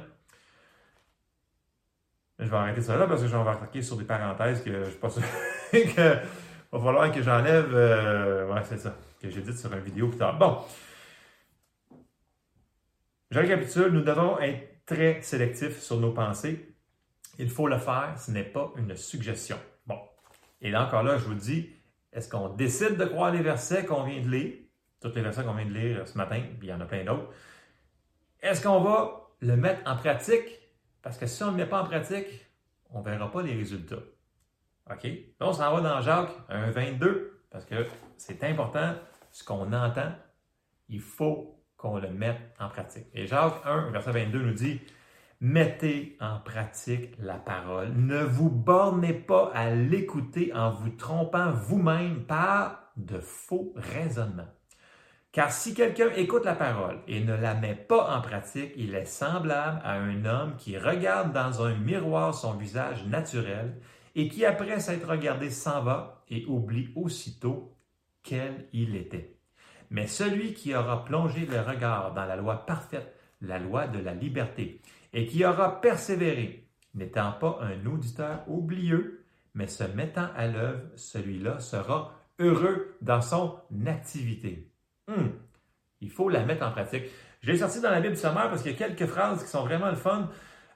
Speaker 1: Je vais arrêter ça là parce que je vais attaquer sur des parenthèses que je ne suis pas sûr *laughs* qu'il va falloir que j'enlève. Euh, ouais, c'est ça, que j'ai dit sur une vidéo plus tard. Bon. Je récapitule, nous devons être très sélectifs sur nos pensées il faut le faire, ce n'est pas une suggestion. Bon. Et là encore là, je vous dis, est-ce qu'on décide de croire les versets qu'on vient de lire, tous les versets qu'on vient de lire ce matin, puis il y en a plein d'autres, est-ce qu'on va le mettre en pratique? Parce que si on ne le met pas en pratique, on ne verra pas les résultats. OK? Là, on s'en va dans Jacques 1, 22, parce que c'est important, ce qu'on entend, il faut qu'on le mette en pratique. Et Jacques 1, verset 22 nous dit, Mettez en pratique la parole. Ne vous bornez pas à l'écouter en vous trompant vous-même par de faux raisonnements. Car si quelqu'un écoute la parole et ne la met pas en pratique, il est semblable à un homme qui regarde dans un miroir son visage naturel et qui, après s'être regardé, s'en va et oublie aussitôt quel il était. Mais celui qui aura plongé le regard dans la loi parfaite, la loi de la liberté, et qui aura persévéré, n'étant pas un auditeur oublieux, mais se mettant à l'œuvre, celui-là sera heureux dans son activité. Hmm. Il faut la mettre en pratique. Je sorti dans la Bible sommaire parce qu'il y a quelques phrases qui sont vraiment le fun.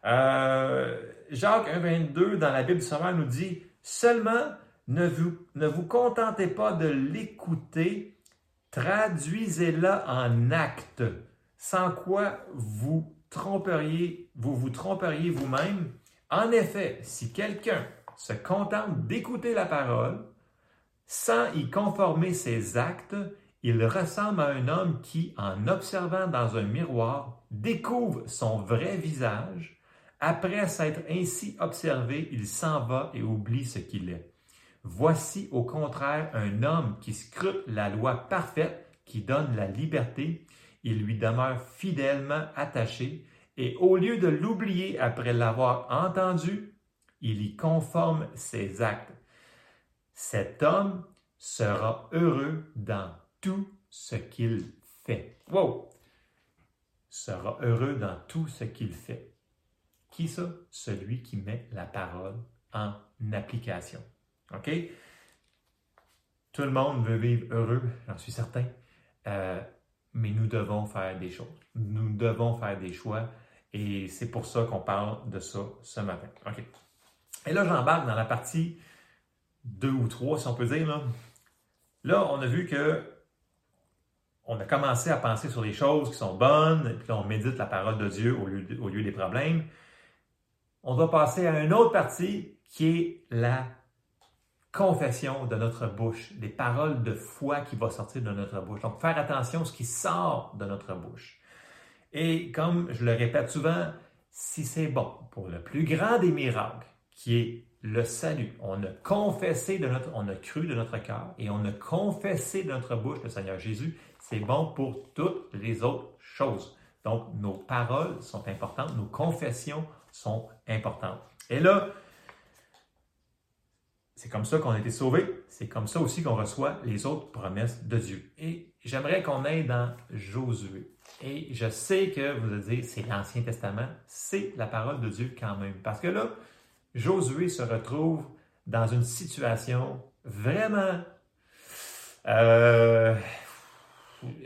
Speaker 1: Euh, Jacques 1,22 dans la Bible sommaire nous dit Seulement ne vous, ne vous contentez pas de l'écouter, traduisez-la en acte, sans quoi vous tromperiez, vous vous tromperiez vous-même. En effet, si quelqu'un se contente d'écouter la parole sans y conformer ses actes, il ressemble à un homme qui, en observant dans un miroir, découvre son vrai visage. Après s'être ainsi observé, il s'en va et oublie ce qu'il est. Voici au contraire un homme qui scrute la loi parfaite qui donne la liberté il lui demeure fidèlement attaché et au lieu de l'oublier après l'avoir entendu, il y conforme ses actes. Cet homme sera heureux dans tout ce qu'il fait. Wow! sera heureux dans tout ce qu'il fait. Qui ça? Celui qui met la parole en application. OK? Tout le monde veut vivre heureux, j'en suis certain, euh, mais nous devons faire des choses. Nous devons faire des choix et c'est pour ça qu'on parle de ça ce matin. OK? Et là, j'embarque dans la partie 2 ou 3, si on peut dire. Là, là on a vu que on a commencé à penser sur les choses qui sont bonnes, et puis on médite la parole de Dieu au lieu, au lieu des problèmes. On va passer à une autre partie qui est la confession de notre bouche, des paroles de foi qui vont sortir de notre bouche. Donc, faire attention à ce qui sort de notre bouche. Et comme je le répète souvent, si c'est bon pour le plus grand des miracles, qui est le salut, on a confessé de notre, on a cru de notre cœur et on a confessé de notre bouche le Seigneur Jésus, c'est bon pour toutes les autres choses. Donc, nos paroles sont importantes, nos confessions sont importantes. Et là, c'est comme ça qu'on a été sauvé. C'est comme ça aussi qu'on reçoit les autres promesses de Dieu. Et j'aimerais qu'on aille dans Josué. Et je sais que vous allez dire, c'est l'Ancien Testament, c'est la parole de Dieu quand même. Parce que là, Josué se retrouve dans une situation vraiment euh,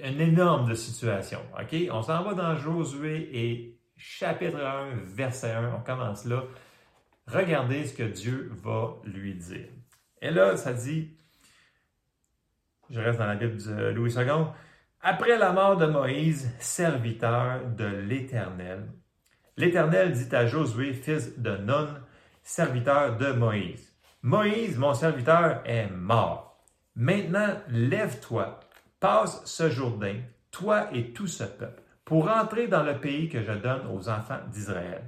Speaker 1: une énorme situation. OK? On s'en va dans Josué et chapitre 1, verset 1, on commence là. Regardez ce que Dieu va lui dire. Et là, ça dit, je reste dans la Bible de Louis II, après la mort de Moïse, serviteur de l'Éternel, l'Éternel dit à Josué, fils de Nun, serviteur de Moïse, Moïse, mon serviteur, est mort. Maintenant, lève-toi, passe ce Jourdain, toi et tout ce peuple, pour entrer dans le pays que je donne aux enfants d'Israël.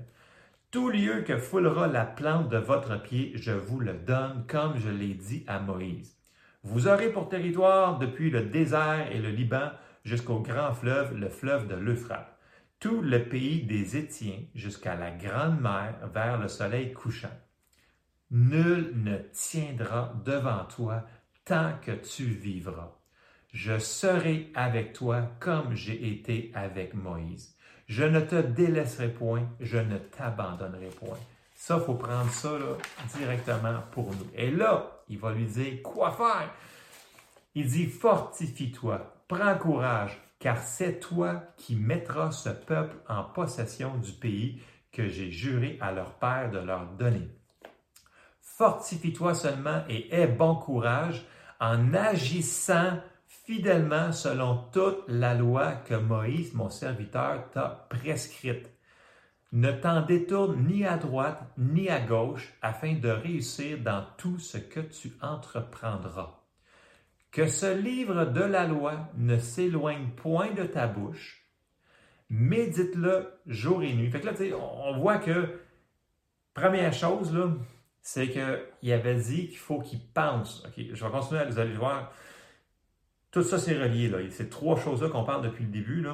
Speaker 1: Tout lieu que foulera la plante de votre pied, je vous le donne, comme je l'ai dit à Moïse. Vous aurez pour territoire depuis le désert et le Liban jusqu'au grand fleuve, le fleuve de l'Euphrate, tout le pays des Étiens jusqu'à la grande mer vers le soleil couchant. Nul ne tiendra devant toi tant que tu vivras. Je serai avec toi comme j'ai été avec Moïse. Je ne te délaisserai point, je ne t'abandonnerai point. Ça, il faut prendre ça directement pour nous. Et là, il va lui dire quoi faire? Il dit, fortifie-toi, prends courage, car c'est toi qui mettras ce peuple en possession du pays que j'ai juré à leur père de leur donner. Fortifie-toi seulement et aie bon courage en agissant fidèlement selon toute la loi que Moïse, mon serviteur, t'a prescrite. Ne t'en détourne ni à droite ni à gauche afin de réussir dans tout ce que tu entreprendras. Que ce livre de la loi ne s'éloigne point de ta bouche. Médite-le jour et nuit. Fait que là, on voit que, première chose, là, c'est qu'il avait dit qu'il faut qu'il pense. Ok, Je vais continuer à vous allez voir. Tout ça, c'est relié. Là. Ces trois choses-là qu'on parle depuis le début.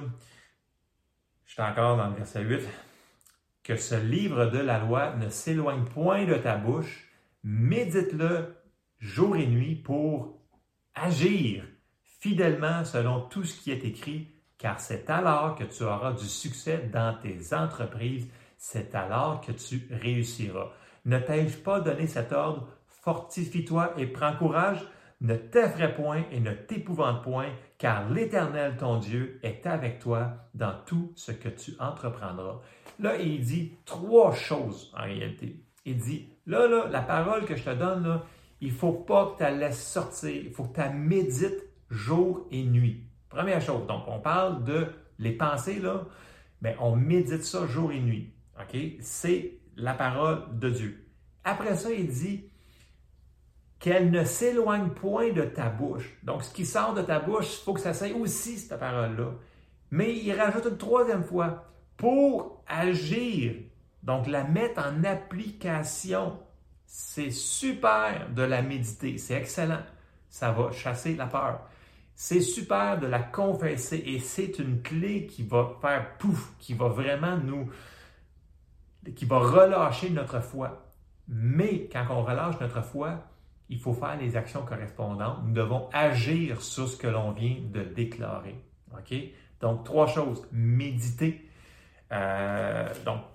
Speaker 1: Je suis encore dans le verset 8. Que ce livre de la loi ne s'éloigne point de ta bouche. Médite-le jour et nuit pour agir fidèlement selon tout ce qui est écrit, car c'est alors que tu auras du succès dans tes entreprises, c'est alors que tu réussiras. Ne t'ai-je pas donné cet ordre? Fortifie-toi et prends courage, ne t'effraie point et ne t'épouvante point, car l'Éternel, ton Dieu, est avec toi dans tout ce que tu entreprendras. Là, il dit trois choses en réalité. Il dit, là, là, la parole que je te donne, là, il faut pas que tu la laisses sortir, il faut que tu la médites jour et nuit. Première chose, donc on parle de les pensées, là, mais on médite ça jour et nuit. OK? C'est la parole de Dieu. Après ça, il dit, qu'elle ne s'éloigne point de ta bouche. Donc, ce qui sort de ta bouche, il faut que ça soit aussi cette parole-là. Mais il rajoute une troisième fois, pour agir. Donc, la mettre en application. C'est super de la méditer. C'est excellent. Ça va chasser la peur. C'est super de la confesser et c'est une clé qui va faire pouf, qui va vraiment nous, qui va relâcher notre foi. Mais quand on relâche notre foi, il faut faire les actions correspondantes. Nous devons agir sur ce que l'on vient de déclarer. Donc, trois choses. Méditer. Euh, donc,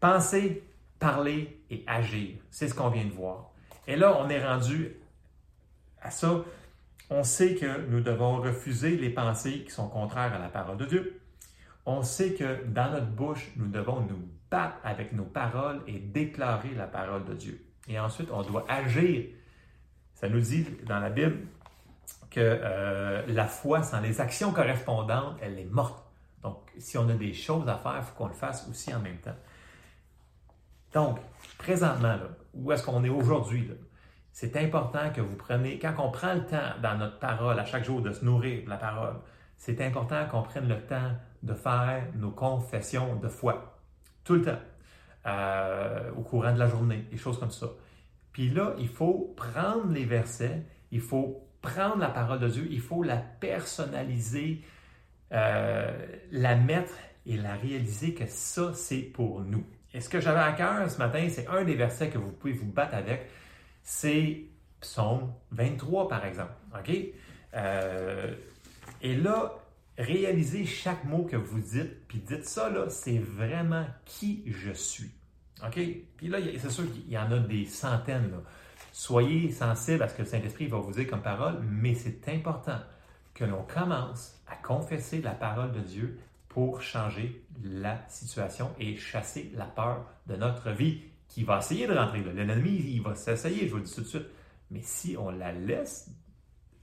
Speaker 1: penser, parler et agir. C'est ce qu'on vient de voir. Et là, on est rendu à ça. On sait que nous devons refuser les pensées qui sont contraires à la parole de Dieu. On sait que dans notre bouche, nous devons nous battre avec nos paroles et déclarer la parole de Dieu. Et ensuite, on doit agir. Ça nous dit dans la Bible que euh, la foi sans les actions correspondantes, elle est morte. Donc, si on a des choses à faire, il faut qu'on le fasse aussi en même temps. Donc, présentement, où est-ce qu'on est aujourd'hui? C'est important que vous preniez, quand on prend le temps dans notre parole à chaque jour de se nourrir de la parole, c'est important qu'on prenne le temps de faire nos confessions de foi. Tout le temps. Euh, au courant de la journée, des choses comme ça. Puis là, il faut prendre les versets, il faut prendre la parole de Dieu, il faut la personnaliser, euh, la mettre et la réaliser que ça, c'est pour nous. Et ce que j'avais à cœur ce matin, c'est un des versets que vous pouvez vous battre avec, c'est Psaume 23, par exemple. OK? Euh, et là, réalisez chaque mot que vous dites, puis dites ça, là, c'est vraiment qui je suis. OK? Puis là, c'est sûr qu'il y en a des centaines. Soyez sensibles à ce que le Saint-Esprit va vous dire comme parole, mais c'est important que l'on commence à confesser la parole de Dieu pour changer la situation et chasser la peur de notre vie qui va essayer de rentrer. L'ennemi, il va s'essayer, je vous le dis tout de suite. Mais si on la laisse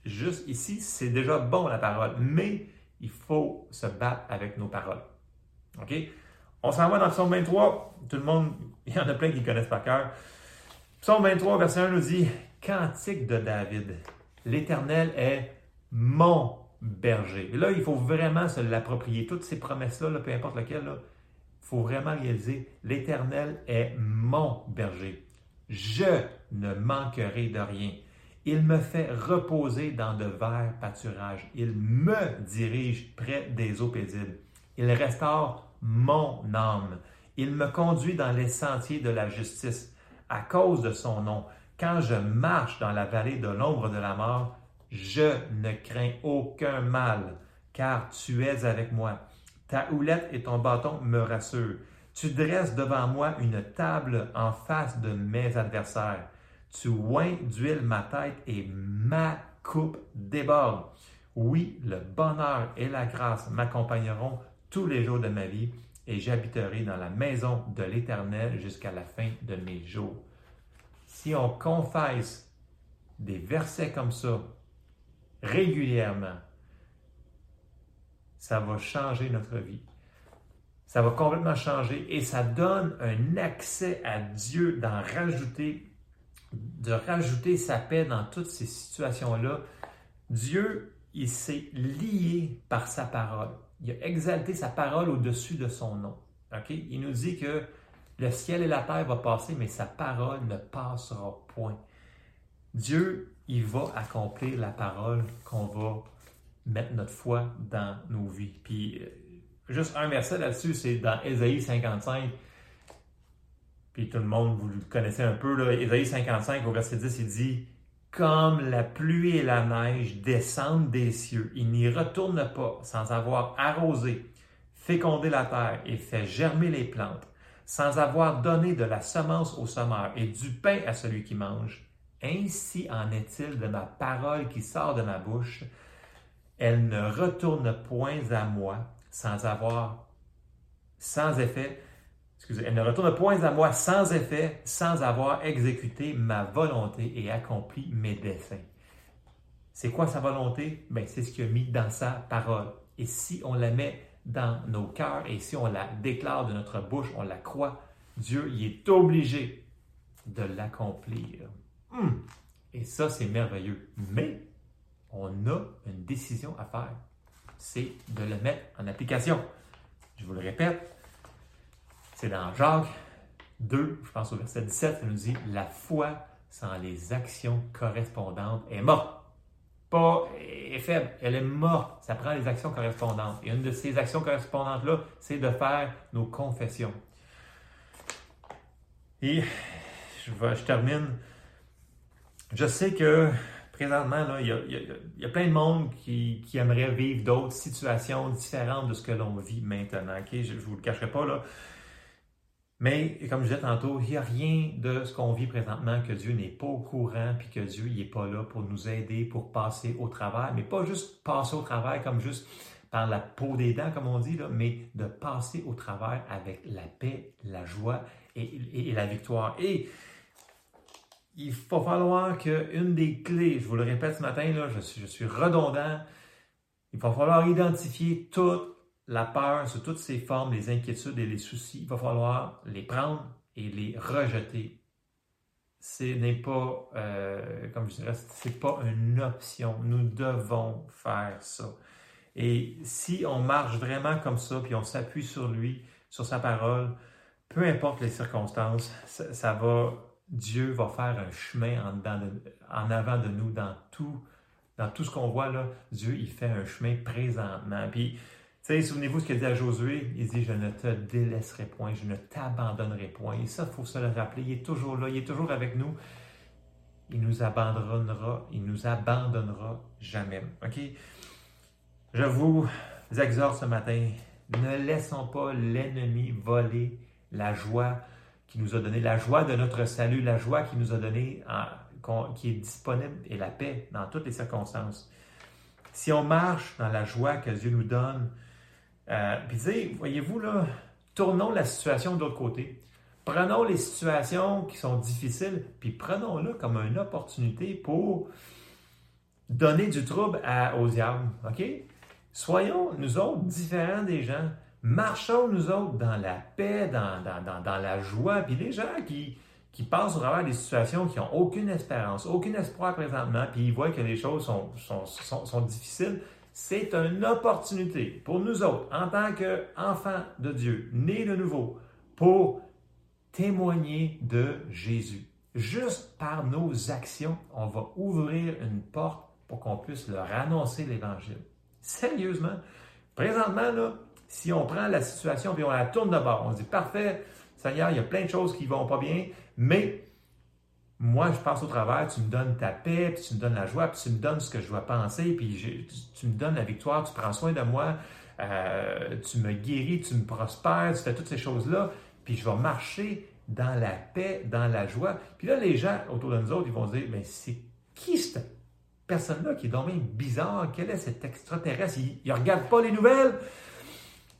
Speaker 1: juste ici, c'est déjà bon la parole. Mais il faut se battre avec nos paroles. OK? On s'en va dans le psaume 23. Tout le monde, *laughs* il y en a plein qui connaissent par cœur. Psaume 23, verset 1 nous dit Cantique de David. L'Éternel est mon berger. Et là, il faut vraiment se l'approprier. Toutes ces promesses-là, peu importe lequel, il faut vraiment réaliser l'Éternel est mon berger. Je ne manquerai de rien. Il me fait reposer dans de verts pâturages. Il me dirige près des eaux paisibles. Il restaure mon âme. Il me conduit dans les sentiers de la justice à cause de son nom. Quand je marche dans la vallée de l'ombre de la mort, je ne crains aucun mal, car tu es avec moi. Ta houlette et ton bâton me rassurent. Tu dresses devant moi une table en face de mes adversaires. Tu oins d'huile ma tête et ma coupe déborde. Oui, le bonheur et la grâce m'accompagneront tous les jours de ma vie et j'habiterai dans la maison de l'Éternel jusqu'à la fin de mes jours. Si on confesse des versets comme ça régulièrement, ça va changer notre vie. Ça va complètement changer et ça donne un accès à Dieu d'en rajouter de rajouter sa paix dans toutes ces situations-là. Dieu, il s'est lié par sa parole. Il a exalté sa parole au-dessus de son nom. Ok? Il nous dit que le ciel et la terre vont passer, mais sa parole ne passera point. Dieu, il va accomplir la parole qu'on va mettre notre foi dans nos vies. Puis, euh, juste un verset là-dessus, c'est dans Ésaïe 55 puis tout le monde, vous le connaissez un peu, là, Ésaïe 55 au verset 10, il dit Comme la pluie et la neige descendent des cieux, il n'y retourne pas sans avoir arrosé, fécondé la terre et fait germer les plantes, sans avoir donné de la semence au semeur et du pain à celui qui mange. Ainsi en est-il de ma parole qui sort de ma bouche. Elle ne retourne point à moi sans avoir, sans effet, elle ne retourne point à moi sans effet, sans avoir exécuté ma volonté et accompli mes desseins. C'est quoi sa volonté? Ben, c'est ce qu'il a mis dans sa parole. Et si on la met dans nos cœurs et si on la déclare de notre bouche, on la croit, Dieu y est obligé de l'accomplir. Hum! Et ça, c'est merveilleux. Mais on a une décision à faire. C'est de le mettre en application. Je vous le répète, c'est dans Jacques 2, je pense au verset 17, ça nous dit La foi sans les actions correspondantes est morte. Pas est faible, elle est morte. Ça prend les actions correspondantes. Et une de ces actions correspondantes-là, c'est de faire nos confessions. Et je, termine. Je sais que présentement, il, y a, plein de monde qui, qui aimerait vivre d'autres situations différentes de ce que l'on vit maintenant. Je ne vous le cacherai pas. Là. Mais, comme je disais tantôt, il n'y a rien de ce qu'on vit présentement que Dieu n'est pas au courant, puis que Dieu n'est pas là pour nous aider, pour passer au travail. Mais pas juste passer au travail comme juste par la peau des dents, comme on dit, mais de passer au travail avec la paix, la joie et, la victoire. Et il va falloir qu'une des clés, je vous le répète ce matin, là, je, suis, redondant, il va falloir identifier toute la peur sous toutes ses formes, les inquiétudes et les soucis. Il va falloir les prendre et les rejeter. Ce n'est pas, euh, comme je dirais, c'est pas une option. Nous devons faire ça. Et si on marche vraiment comme ça, puis on s'appuie sur lui, sur sa parole, peu importe les circonstances, ça, va, Dieu va faire un chemin en, en avant de nous dans tout, dans tout ce qu'on voit là. Dieu, il fait un chemin présentement. Puis, souvenez-vous ce qu'il dit à Josué? Il dit, je ne te délaisserai point, je ne t'abandonnerai point. Et ça, il faut se le rappeler. Il est toujours là, il est toujours avec nous. Il nous abandonnera, il nous abandonnera jamais. OK? Je vous exhorte ce matin, ne laissons pas l'ennemi voler la joie qui nous a donné, la joie de notre salut, la joie qui nous a donné, qui est disponible et la paix dans toutes les circonstances. Si on marche dans la joie que Dieu nous donne, euh, puis voyez-vous là, tournons la situation de l'autre côté. Prenons les situations qui sont difficiles, puis prenons-le comme une opportunité pour donner du trouble à, aux diables. OK? Soyons, nous autres, différents des gens. Marchons, nous autres, dans la paix, dans, dans, la joie. Puis les gens qui, qui passent au travers des situations qui n'ont aucune espérance, aucun espoir présentement, puis ils voient que les choses sont, sont, sont, difficiles, c'est une opportunité pour nous autres, en tant qu'enfants de Dieu, nés de nouveau, pour témoigner de Jésus. Juste par nos actions, on va ouvrir une porte pour qu'on puisse leur annoncer l'Évangile. Sérieusement. Présentement, si on prend la situation et on la tourne de bord, on dit parfait, Seigneur, il y a plein de choses qui ne vont pas bien, mais moi, je passe au travers, tu me donnes ta paix, puis tu me donnes la joie, puis tu me donnes ce que je dois penser, puis tu, me donnes la victoire, tu prends soin de moi, euh, tu me guéris, tu me prospères, tu fais toutes ces choses-là, puis je vais marcher dans la paix, dans la joie. Puis là, les gens autour de nous autres, ils vont dire, mais c'est qui cette personne-là qui est dommage bizarre, quel est cet extraterrestre? Il, ne regarde pas les nouvelles.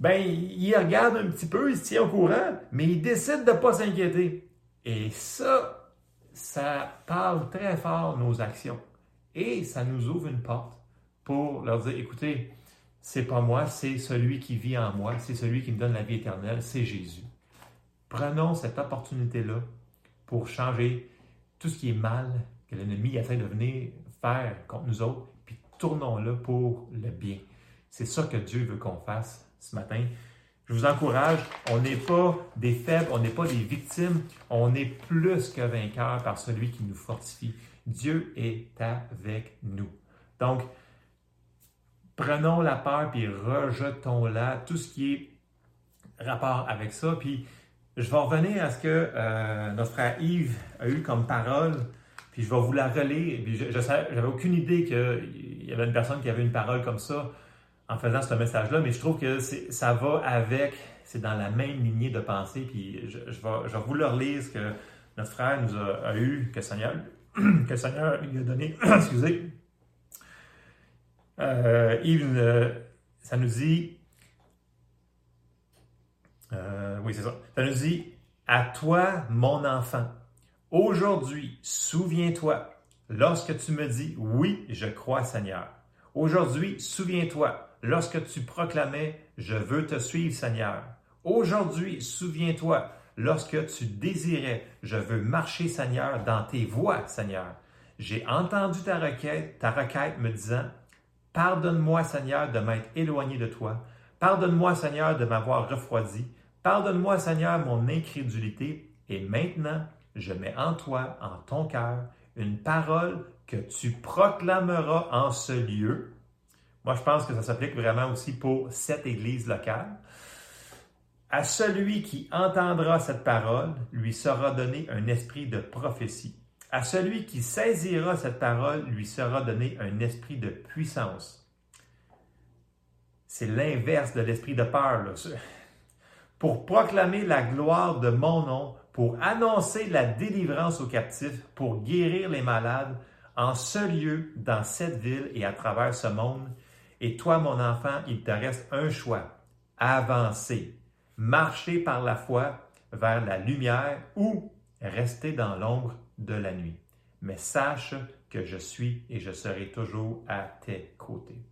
Speaker 1: Ben, il regarde un petit peu, il se tient au courant, mais il décide de ne pas s'inquiéter. Et ça, ça parle très fort nos actions. Et ça nous ouvre une porte pour leur dire, écoutez, c'est pas moi, c'est celui qui vit en moi, c'est celui qui me donne la vie éternelle, c'est Jésus. Prenons cette opportunité-là pour changer tout ce qui est mal que l'ennemi essaie de venir contre nous autres, puis tournons-le pour le bien. C'est ça que Dieu veut qu'on fasse ce matin. Je vous encourage, on n'est pas des faibles, on n'est pas des victimes, on est plus que vainqueurs par celui qui nous fortifie. Dieu est avec nous. Donc, prenons la peur puis rejetons-la, tout ce qui est rapport avec ça. Puis, je vais revenir à ce que euh, notre frère Yves a eu comme parole puis je vais vous la relire. Puis je n'avais aucune idée qu'il y avait une personne qui avait une parole comme ça en faisant ce message-là, mais je trouve que ça va avec, c'est dans la même lignée de pensée. Puis je, vais, je vous le relire ce que notre frère nous a, eu, que Seigneur, *clears throat* que Seigneur lui a donné. *clears throat* Excusez. Euh, euh, ça nous dit. Euh, oui, c'est ça. Ça nous dit À toi, mon enfant. Aujourd'hui, souviens-toi, lorsque tu me dis oui, je crois Seigneur. Aujourd'hui, souviens-toi, lorsque tu proclamais je veux te suivre Seigneur. Aujourd'hui, souviens-toi, lorsque tu désirais je veux marcher Seigneur dans tes voies Seigneur. J'ai entendu ta requête, ta requête me disant Pardonne-moi Seigneur de m'être éloigné de toi. Pardonne-moi Seigneur de m'avoir refroidi. Pardonne-moi Seigneur mon incrédulité. Et maintenant, je mets en toi, en ton cœur, une parole que tu proclameras en ce lieu. Moi, je pense que ça s'applique vraiment aussi pour cette église locale. À celui qui entendra cette parole, lui sera donné un esprit de prophétie, À celui qui saisira cette parole, lui sera donné un esprit de puissance. C'est l'inverse de l'esprit de peur. Là. Pour proclamer la gloire de mon nom, pour annoncer la délivrance aux captifs, pour guérir les malades, en ce lieu, dans cette ville et à travers ce monde. Et toi, mon enfant, il te reste un choix. Avancer, marcher par la foi vers la lumière ou rester dans l'ombre de la nuit. Mais sache que je suis et je serai toujours à tes côtés.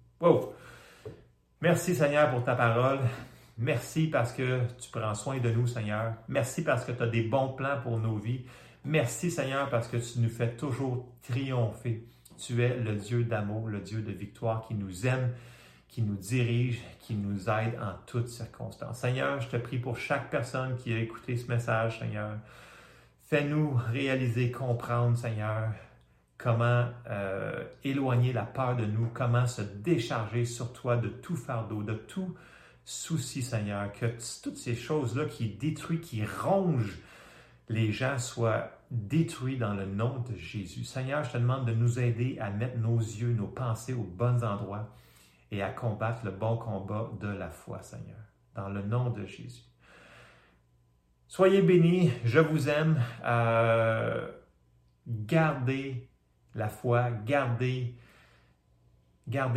Speaker 1: Merci Seigneur pour ta parole. Merci parce que tu prends soin de nous, Seigneur. Merci parce que tu as des bons plans pour nos vies. Merci, Seigneur, parce que tu nous fais toujours triompher. Tu es le Dieu d'amour, le Dieu de victoire qui nous aime, qui nous dirige, qui nous aide en toutes circonstances. Seigneur, je te prie pour chaque personne qui a écouté ce message, Seigneur. Fais-nous réaliser, comprendre, Seigneur, comment euh, éloigner la peur de nous, comment se décharger sur toi de tout fardeau, de tout souci, Seigneur, que toutes ces choses-là qui détruisent, qui rongent les gens soient détruits dans le nom de Jésus. Seigneur, je te demande de nous aider à mettre nos yeux, nos pensées aux bons endroits et à combattre le bon combat de la foi, Seigneur, dans le nom de Jésus. Soyez bénis, je vous aime. Euh, gardez la foi, gardez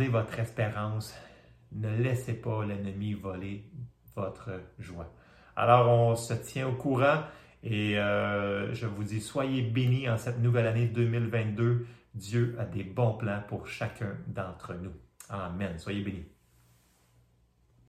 Speaker 1: votre espérance. Ne laissez pas l'ennemi voler votre joie. Alors, on se tient au courant. Et euh, je vous dis, soyez bénis en cette nouvelle année 2022. Dieu a des bons plans pour chacun d'entre nous. Amen. Soyez bénis.